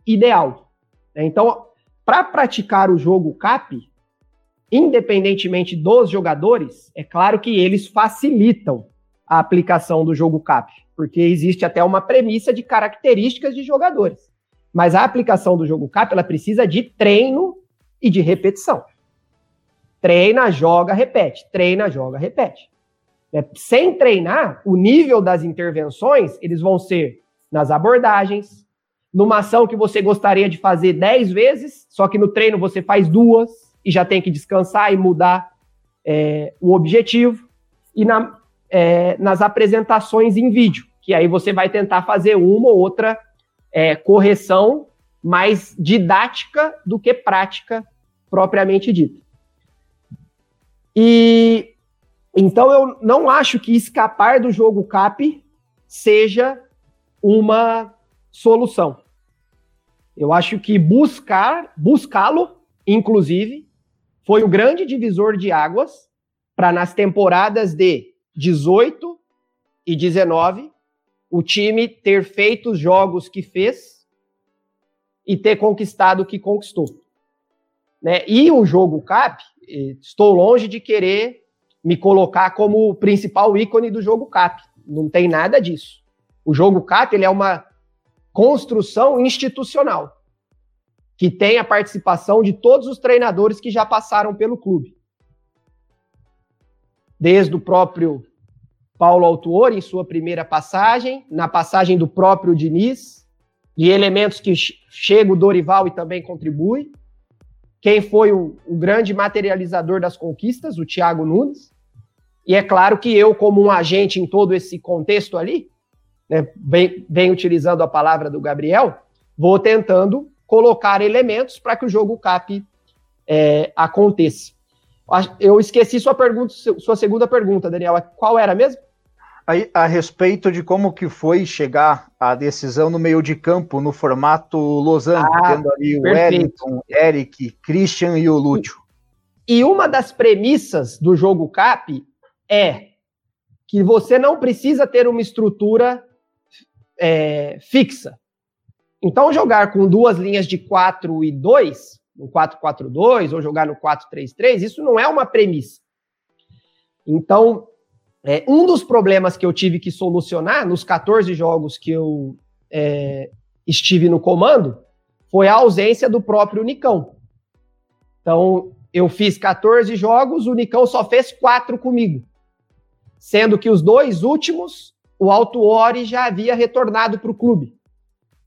ideal. Né? Então, para praticar o jogo CAP, independentemente dos jogadores, é claro que eles facilitam a aplicação do jogo CAP porque existe até uma premissa de características de jogadores. Mas a aplicação do jogo CAP, ela precisa de treino e de repetição. Treina, joga, repete. Treina, joga, repete. É, sem treinar, o nível das intervenções, eles vão ser nas abordagens, numa ação que você gostaria de fazer 10 vezes, só que no treino você faz duas e já tem que descansar e mudar é, o objetivo, e na, é, nas apresentações em vídeo que aí você vai tentar fazer uma ou outra é, correção mais didática do que prática propriamente dita. E então eu não acho que escapar do jogo CAP seja uma solução. Eu acho que buscar, buscá-lo, inclusive, foi o grande divisor de águas para nas temporadas de 18 e 19 o time ter feito os jogos que fez e ter conquistado o que conquistou. Né? E o jogo CAP, estou longe de querer me colocar como o principal ícone do jogo CAP. Não tem nada disso. O jogo CAP ele é uma construção institucional que tem a participação de todos os treinadores que já passaram pelo clube. Desde o próprio Paulo Autuori em sua primeira passagem, na passagem do próprio Diniz, de elementos que chega o Dorival e também contribui. Quem foi o, o grande materializador das conquistas, o Thiago Nunes. E é claro que eu, como um agente em todo esse contexto ali, né, bem, bem utilizando a palavra do Gabriel, vou tentando colocar elementos para que o jogo CAP é, aconteça. Eu esqueci sua pergunta, sua segunda pergunta, Daniel. Qual era mesmo? A, a, respeito de como que foi chegar a decisão no meio de campo, no formato losango, ah, tendo ali perfeito. o Wellington, Eric, Christian e o Lúcio. E uma das premissas do jogo CAP é que você não precisa ter uma estrutura é, fixa. Então, jogar com duas linhas de 4 e 2, no 4-4-2, ou jogar no 4-3-3, isso não é uma premissa. Então, é, um dos problemas que eu tive que solucionar nos 14 jogos que eu é, estive no comando foi a ausência do próprio Nicão. Então, eu fiz 14 jogos, o Nicão só fez quatro comigo. Sendo que os dois últimos, o Alto Ori já havia retornado para o clube.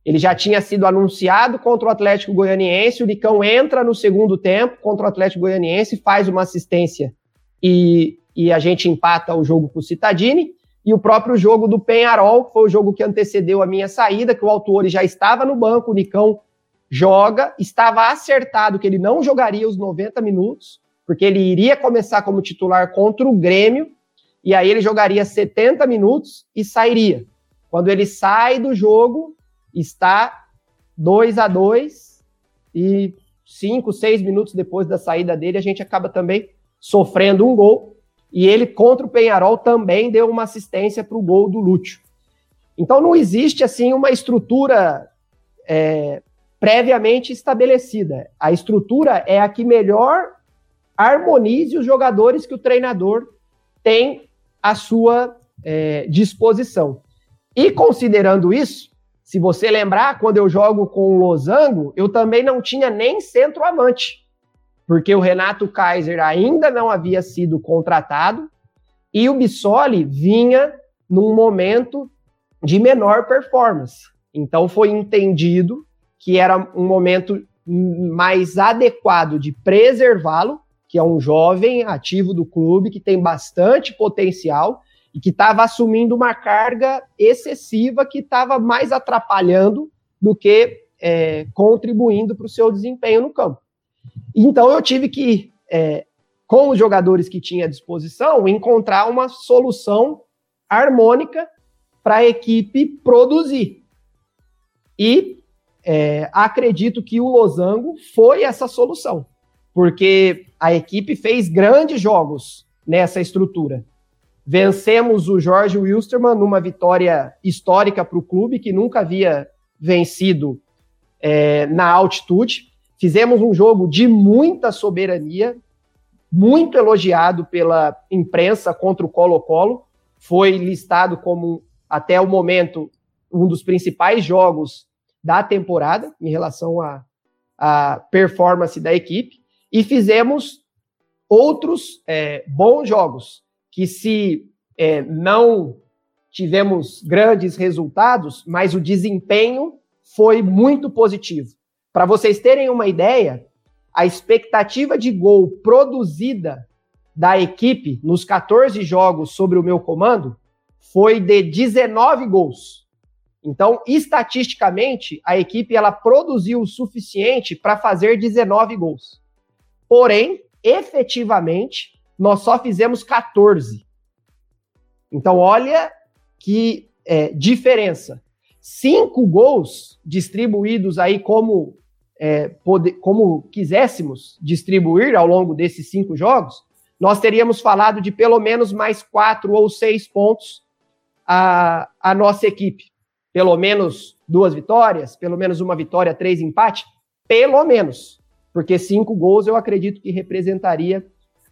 Ele já tinha sido anunciado contra o Atlético Goianiense, o Nicão entra no segundo tempo contra o Atlético Goianiense, faz uma assistência e e a gente empata o jogo com o Citadini. e o próprio jogo do Penharol, que foi o jogo que antecedeu a minha saída, que o autor já estava no banco, o Nicão joga, estava acertado que ele não jogaria os 90 minutos, porque ele iria começar como titular contra o Grêmio, e aí ele jogaria 70 minutos e sairia. Quando ele sai do jogo, está 2 a 2 e 5, 6 minutos depois da saída dele, a gente acaba também sofrendo um gol. E ele, contra o Penharol, também deu uma assistência para o gol do Lúcio. Então não existe assim uma estrutura é, previamente estabelecida. A estrutura é a que melhor harmonize os jogadores que o treinador tem à sua é, disposição. E considerando isso, se você lembrar, quando eu jogo com o Losango, eu também não tinha nem centroavante porque o Renato Kaiser ainda não havia sido contratado e o Bissoli vinha num momento de menor performance. Então foi entendido que era um momento mais adequado de preservá-lo, que é um jovem ativo do clube que tem bastante potencial e que estava assumindo uma carga excessiva que estava mais atrapalhando do que é, contribuindo para o seu desempenho no campo. Então eu tive que, é, com os jogadores que tinha à disposição, encontrar uma solução harmônica para a equipe produzir. E é, acredito que o Losango foi essa solução, porque a equipe fez grandes jogos nessa estrutura. Vencemos o Jorge Wilstermann numa vitória histórica para o clube, que nunca havia vencido é, na altitude. Fizemos um jogo de muita soberania, muito elogiado pela imprensa contra o Colo-Colo. Foi listado como, até o momento, um dos principais jogos da temporada em relação à, à performance da equipe. E fizemos outros é, bons jogos, que se é, não tivemos grandes resultados, mas o desempenho foi muito positivo. Para vocês terem uma ideia, a expectativa de gol produzida da equipe nos 14 jogos sobre o meu comando foi de 19 gols. Então, estatisticamente, a equipe ela produziu o suficiente para fazer 19 gols. Porém, efetivamente, nós só fizemos 14. Então, olha que é, diferença. Cinco gols distribuídos aí como é, poder, como quiséssemos distribuir ao longo desses cinco jogos, nós teríamos falado de pelo menos mais quatro ou seis pontos a, a nossa equipe. Pelo menos duas vitórias, pelo menos uma vitória, três empates, pelo menos. Porque cinco gols eu acredito que representaria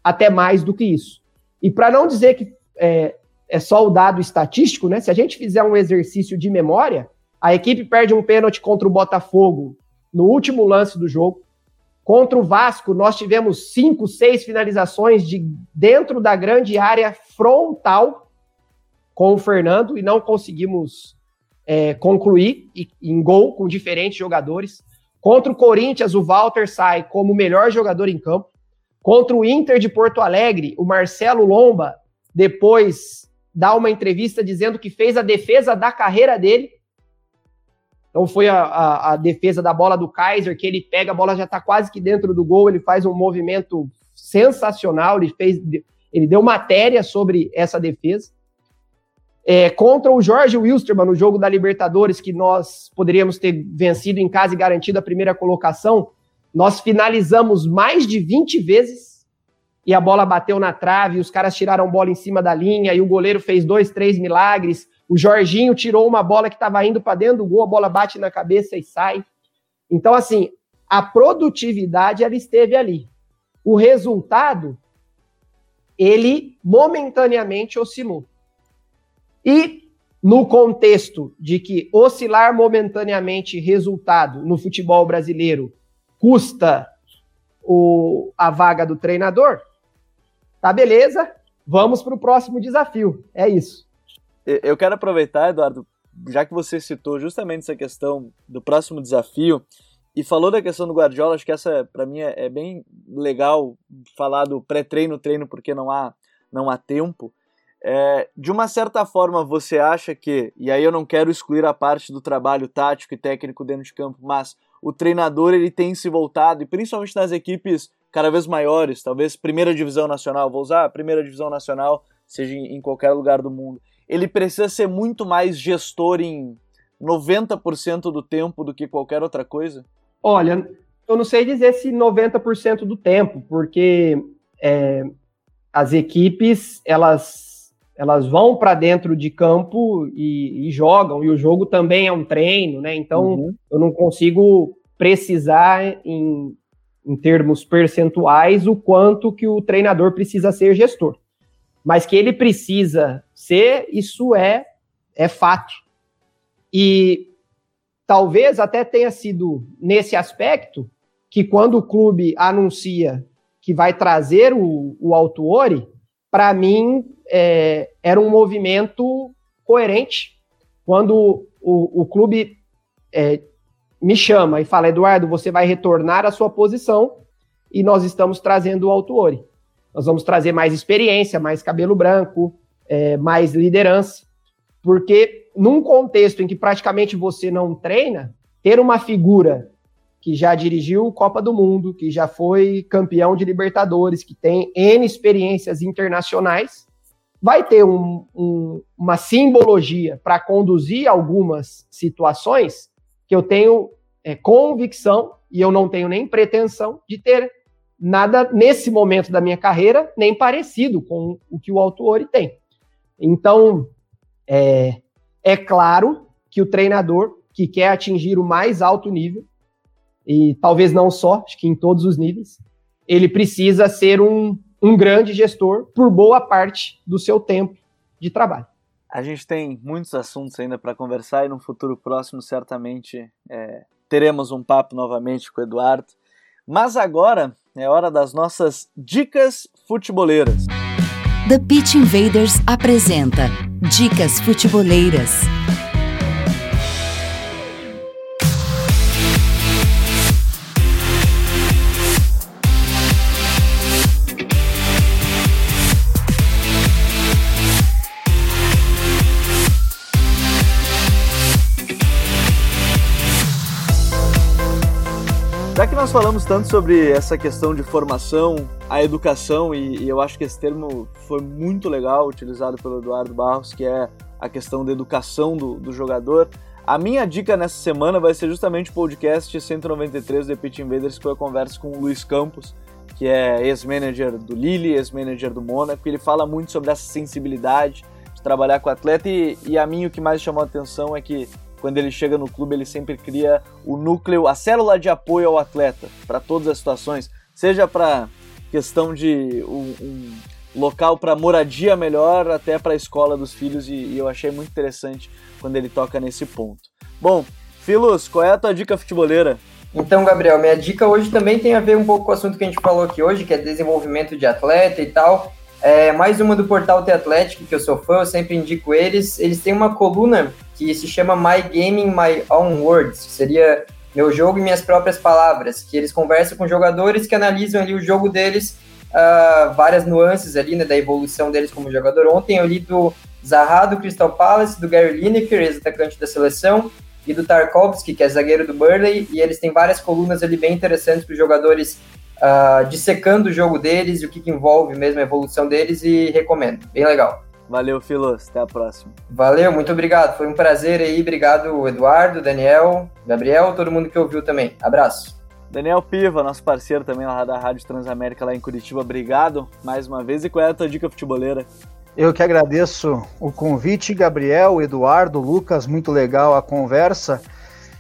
até mais do que isso. E para não dizer que é, é só o dado estatístico, né? Se a gente fizer um exercício de memória, a equipe perde um pênalti contra o Botafogo no último lance do jogo. Contra o Vasco, nós tivemos cinco, seis finalizações de dentro da grande área frontal com o Fernando e não conseguimos é, concluir em gol com diferentes jogadores. Contra o Corinthians, o Walter sai como melhor jogador em campo. Contra o Inter de Porto Alegre, o Marcelo Lomba depois dá uma entrevista dizendo que fez a defesa da carreira dele então foi a, a, a, defesa da bola do Kaiser, que ele pega, a bola já está quase que dentro do gol, ele faz um movimento sensacional, ele fez, ele deu matéria sobre essa defesa. É, contra o Jorge Wilstermann, no jogo da Libertadores, que nós poderíamos ter vencido em casa e garantido a primeira colocação, nós finalizamos mais de 20 vezes e a bola bateu na trave, os caras tiraram bola em cima da linha e o goleiro fez dois, três milagres. O Jorginho tirou uma bola que estava indo para dentro do gol, a bola bate na cabeça e sai. Então, assim, a produtividade ela esteve ali. O resultado, ele momentaneamente oscilou. E no contexto de que oscilar momentaneamente resultado no futebol brasileiro custa o, a vaga do treinador, tá beleza, vamos para o próximo desafio. É isso. Eu quero aproveitar, Eduardo, já que você citou justamente essa questão do próximo desafio e falou da questão do Guardiola, acho que essa para mim é, é, bem legal falar do pré-treino, treino, porque não há não há tempo. É, de uma certa forma, você acha que, e aí eu não quero excluir a parte do trabalho tático e técnico dentro de campo, mas o treinador ele tem se voltado, e principalmente nas equipes cada vez maiores, talvez primeira divisão nacional, vou usar a primeira divisão nacional, seja em qualquer lugar do mundo, ele precisa ser muito mais gestor em 90% do tempo do que qualquer outra coisa? Olha, eu não sei dizer se 90% do tempo, porque é, as equipes elas elas vão para dentro de campo e, e, jogam, e o jogo também é um treino, né? Então uhum. eu não consigo precisar em, em termos percentuais o quanto que o treinador precisa ser gestor. Mas que ele precisa ser, isso é, é fato. E talvez até tenha sido nesse aspecto que quando o clube anuncia que vai trazer o, o Autuori, para mim é, era um movimento coerente. Quando o, o clube é, me chama e fala, Eduardo, você vai retornar à sua posição e nós estamos trazendo o Autuori. Nós vamos trazer mais experiência, mais cabelo branco, é, mais liderança, porque num contexto em que praticamente você não treina, ter uma figura que já dirigiu Copa do Mundo, que já foi campeão de Libertadores, que tem N experiências internacionais, vai ter um, um, uma simbologia para conduzir algumas situações que eu tenho é, convicção e eu não tenho nem pretensão de ter nada nesse momento da minha carreira nem parecido com o que o Autuori tem. Então, é, é claro que o treinador que quer atingir o mais alto nível e talvez não só, acho que em todos os níveis, ele precisa ser um, um grande gestor por boa parte do seu tempo de trabalho. A gente tem muitos assuntos ainda para conversar e no futuro próximo certamente é, teremos um papo novamente com o Eduardo. Mas agora é hora das nossas dicas futeboleiras. The Pitch Invaders apresenta Dicas Futeboleiras. Nós falamos tanto sobre essa questão de formação, a educação, e, e, eu acho que esse termo foi muito legal utilizado pelo Eduardo Barros, que é a questão da educação do, do jogador. A minha dica nessa semana vai ser justamente o podcast 193 do Pitch Invaders, que foi a conversa com o Luiz Campos, que é ex-manager do Lille, ex-manager do Mônaco. Ele fala muito sobre essa sensibilidade de trabalhar com o atleta, e, e a mim o que mais chamou a atenção é que quando ele chega no clube, ele sempre cria o núcleo, a célula de apoio ao atleta para todas as situações, seja para questão de um, um local para moradia melhor, até para a escola dos filhos, e, e, eu achei muito interessante quando ele toca nesse ponto. Bom, Filos, qual é a tua dica futeboleira? Então, Gabriel, minha dica hoje também tem a ver um pouco com o assunto que a gente falou aqui hoje, que é desenvolvimento de atleta e tal. É mais uma do portal The Atlético, que eu sou fã, eu sempre indico eles. Eles têm uma coluna que se chama My Gaming My Own Words, que seria meu jogo e minhas próprias palavras, que eles conversam com jogadores que analisam ali o jogo deles, uh, várias nuances ali, né, da evolução deles como jogador. Ontem eu li do Zaha do Crystal Palace, do Gary Lineker, ex-atacante da seleção, e do Tarkovsky, que é zagueiro do Burley, e eles têm várias colunas ali bem interessantes para os jogadores uh, dissecando o jogo deles e o que, que, envolve mesmo a evolução deles e recomendo. Bem legal. Valeu, Filos. Até a próxima. Valeu, muito obrigado. Foi um prazer aí. Obrigado, Eduardo, Daniel, Gabriel, todo mundo que ouviu também. Abraço. Daniel Piva, nosso parceiro também lá da Rádio Transamérica lá em Curitiba, obrigado mais uma vez. E qual é a tua dica futeboleira? Eu que agradeço o convite, Gabriel, Eduardo, Lucas, muito legal a conversa.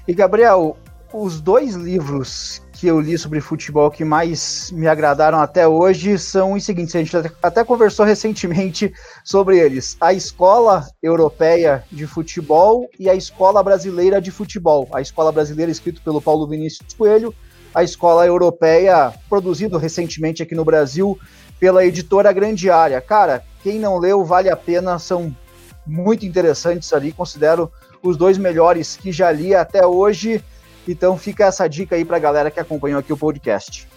E Gabriel, os dois livros que eu li sobre futebol que mais me agradaram até hoje são os seguintes. A gente até conversou [laughs] recentemente sobre eles: a Escola Europeia de Futebol e a Escola Brasileira de Futebol. A Escola Brasileira, escrito pelo Paulo Vinícius Coelho, a Escola Europeia, produzido recentemente aqui no Brasil pela editora Grande Área. Cara, quem não leu, vale a pena, são muito interessantes ali. Considero os dois melhores que já li até hoje. Então fica essa dica aí para a galera que acompanhou aqui o podcast.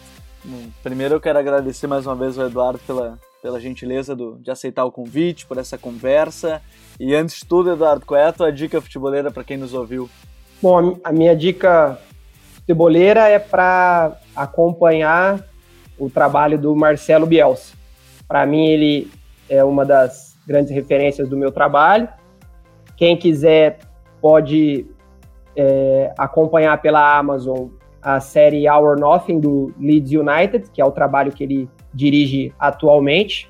Primeiro eu quero agradecer mais uma vez ao Eduardo pela, pela gentileza do, de aceitar o convite, por essa conversa. E antes de tudo, Eduardo, qual é a tua dica futeboleira para quem nos ouviu? Bom, a minha dica futeboleira é para acompanhar o trabalho do Marcelo Bielsa. Para mim, ele é uma das grandes referências do meu trabalho. Quem quiser pode é, acompanhar pela Amazon a série Our Nothing do Leeds United, que é o trabalho que ele dirige atualmente.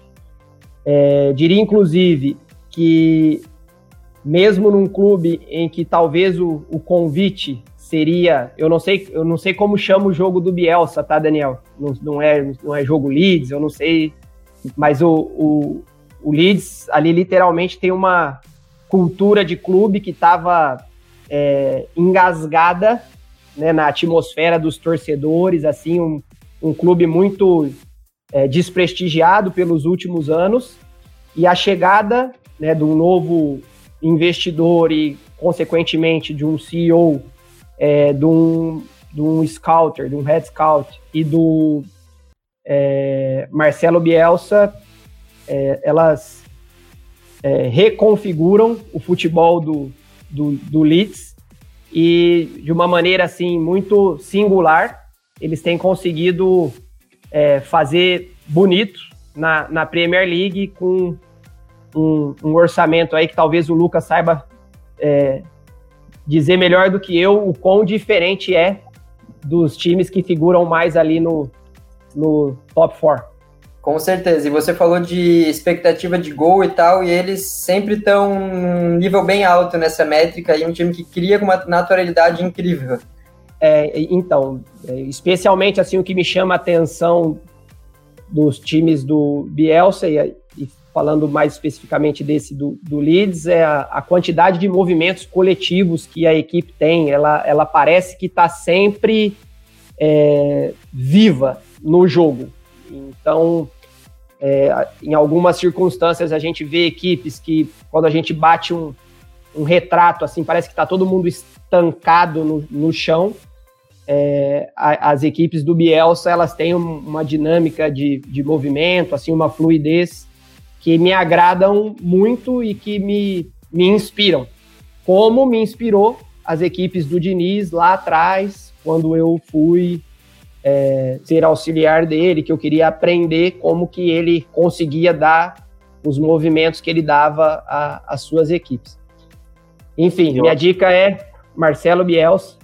É, diria, inclusive, que mesmo num clube em que talvez o, o, convite seria, eu não sei, eu não sei como chama o jogo do Bielsa, tá, Daniel? Não, não é, não é jogo Leeds, eu não sei, mas o, o, o Leeds ali literalmente tem uma cultura de clube que estava é, engasgada né, na atmosfera dos torcedores, assim, um, um clube muito é, desprestigiado pelos últimos anos, e a chegada né, de um novo investidor e, consequentemente, de um CEO, é, de, um, de um scouter, de um head scout e do é, Marcelo Bielsa, é, elas é, reconfiguram o futebol do, do, do Leeds e de uma maneira assim muito singular eles têm conseguido é, fazer bonito na, na Premier League com um, um, orçamento aí que talvez o Lucas saiba é, dizer melhor do que eu o quão diferente é dos times que figuram mais ali no, no top 4. Com certeza. E você falou de expectativa de gol e tal, e eles sempre estão num nível bem alto nessa métrica, e um time que cria com uma naturalidade incrível. É, então, é, especialmente assim o que me chama a atenção dos times do Bielsa e, e falando mais especificamente desse do, do Leeds é a, a, quantidade de movimentos coletivos que a equipe tem. Ela, ela parece que está sempre é, viva no jogo. Então, é, em algumas circunstâncias, a gente vê equipes que, quando a gente bate um, um retrato, assim, parece que está todo mundo estancado no, no chão. É, as equipes do Bielsa, elas têm uma dinâmica de, de movimento, assim, uma fluidez que me agradam muito e que me, me inspiram. Como me inspirou as equipes do Diniz lá atrás, quando eu fui é, ser auxiliar dele, que eu queria aprender como que ele conseguia dar os movimentos que ele dava às suas equipes. Enfim, minha dica é Marcelo Biels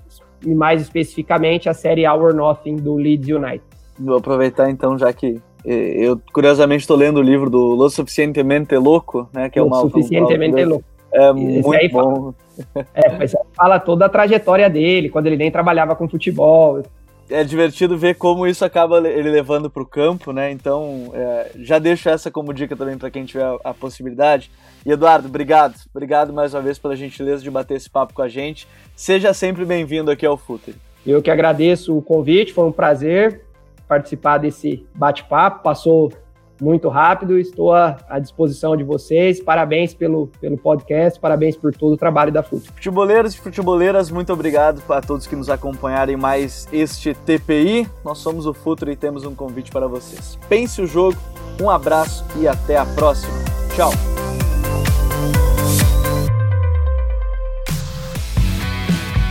e mais especificamente a série Our Nothing do Leeds United. Vou aproveitar então, já que eu curiosamente estou lendo o livro do Lo Suficientemente Louco, né, que é Lo Suficientemente Louco. É muito bom. Fala, [laughs] é, fala toda a trajetória dele, quando ele nem trabalhava com futebol, é divertido ver como isso acaba ele levando para o campo, né? Então, é, já deixo essa como dica também para quem tiver a, possibilidade. E Eduardo, obrigado. Obrigado mais uma vez pela gentileza de bater esse papo com a gente. Seja sempre bem-vindo aqui ao Futre. Eu que agradeço o convite, foi um prazer participar desse bate-papo. Passou muito rápido. Estou à, à, disposição de vocês. Parabéns pelo, pelo podcast, parabéns por todo o trabalho da FUT. Futeboleiros e futeboleiras, muito obrigado a todos que nos acompanharem mais este TPI. Nós somos o Futuro e temos um convite para vocês. Pense o jogo, um abraço e até a próxima. Tchau!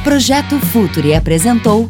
Projeto Futuri apresentou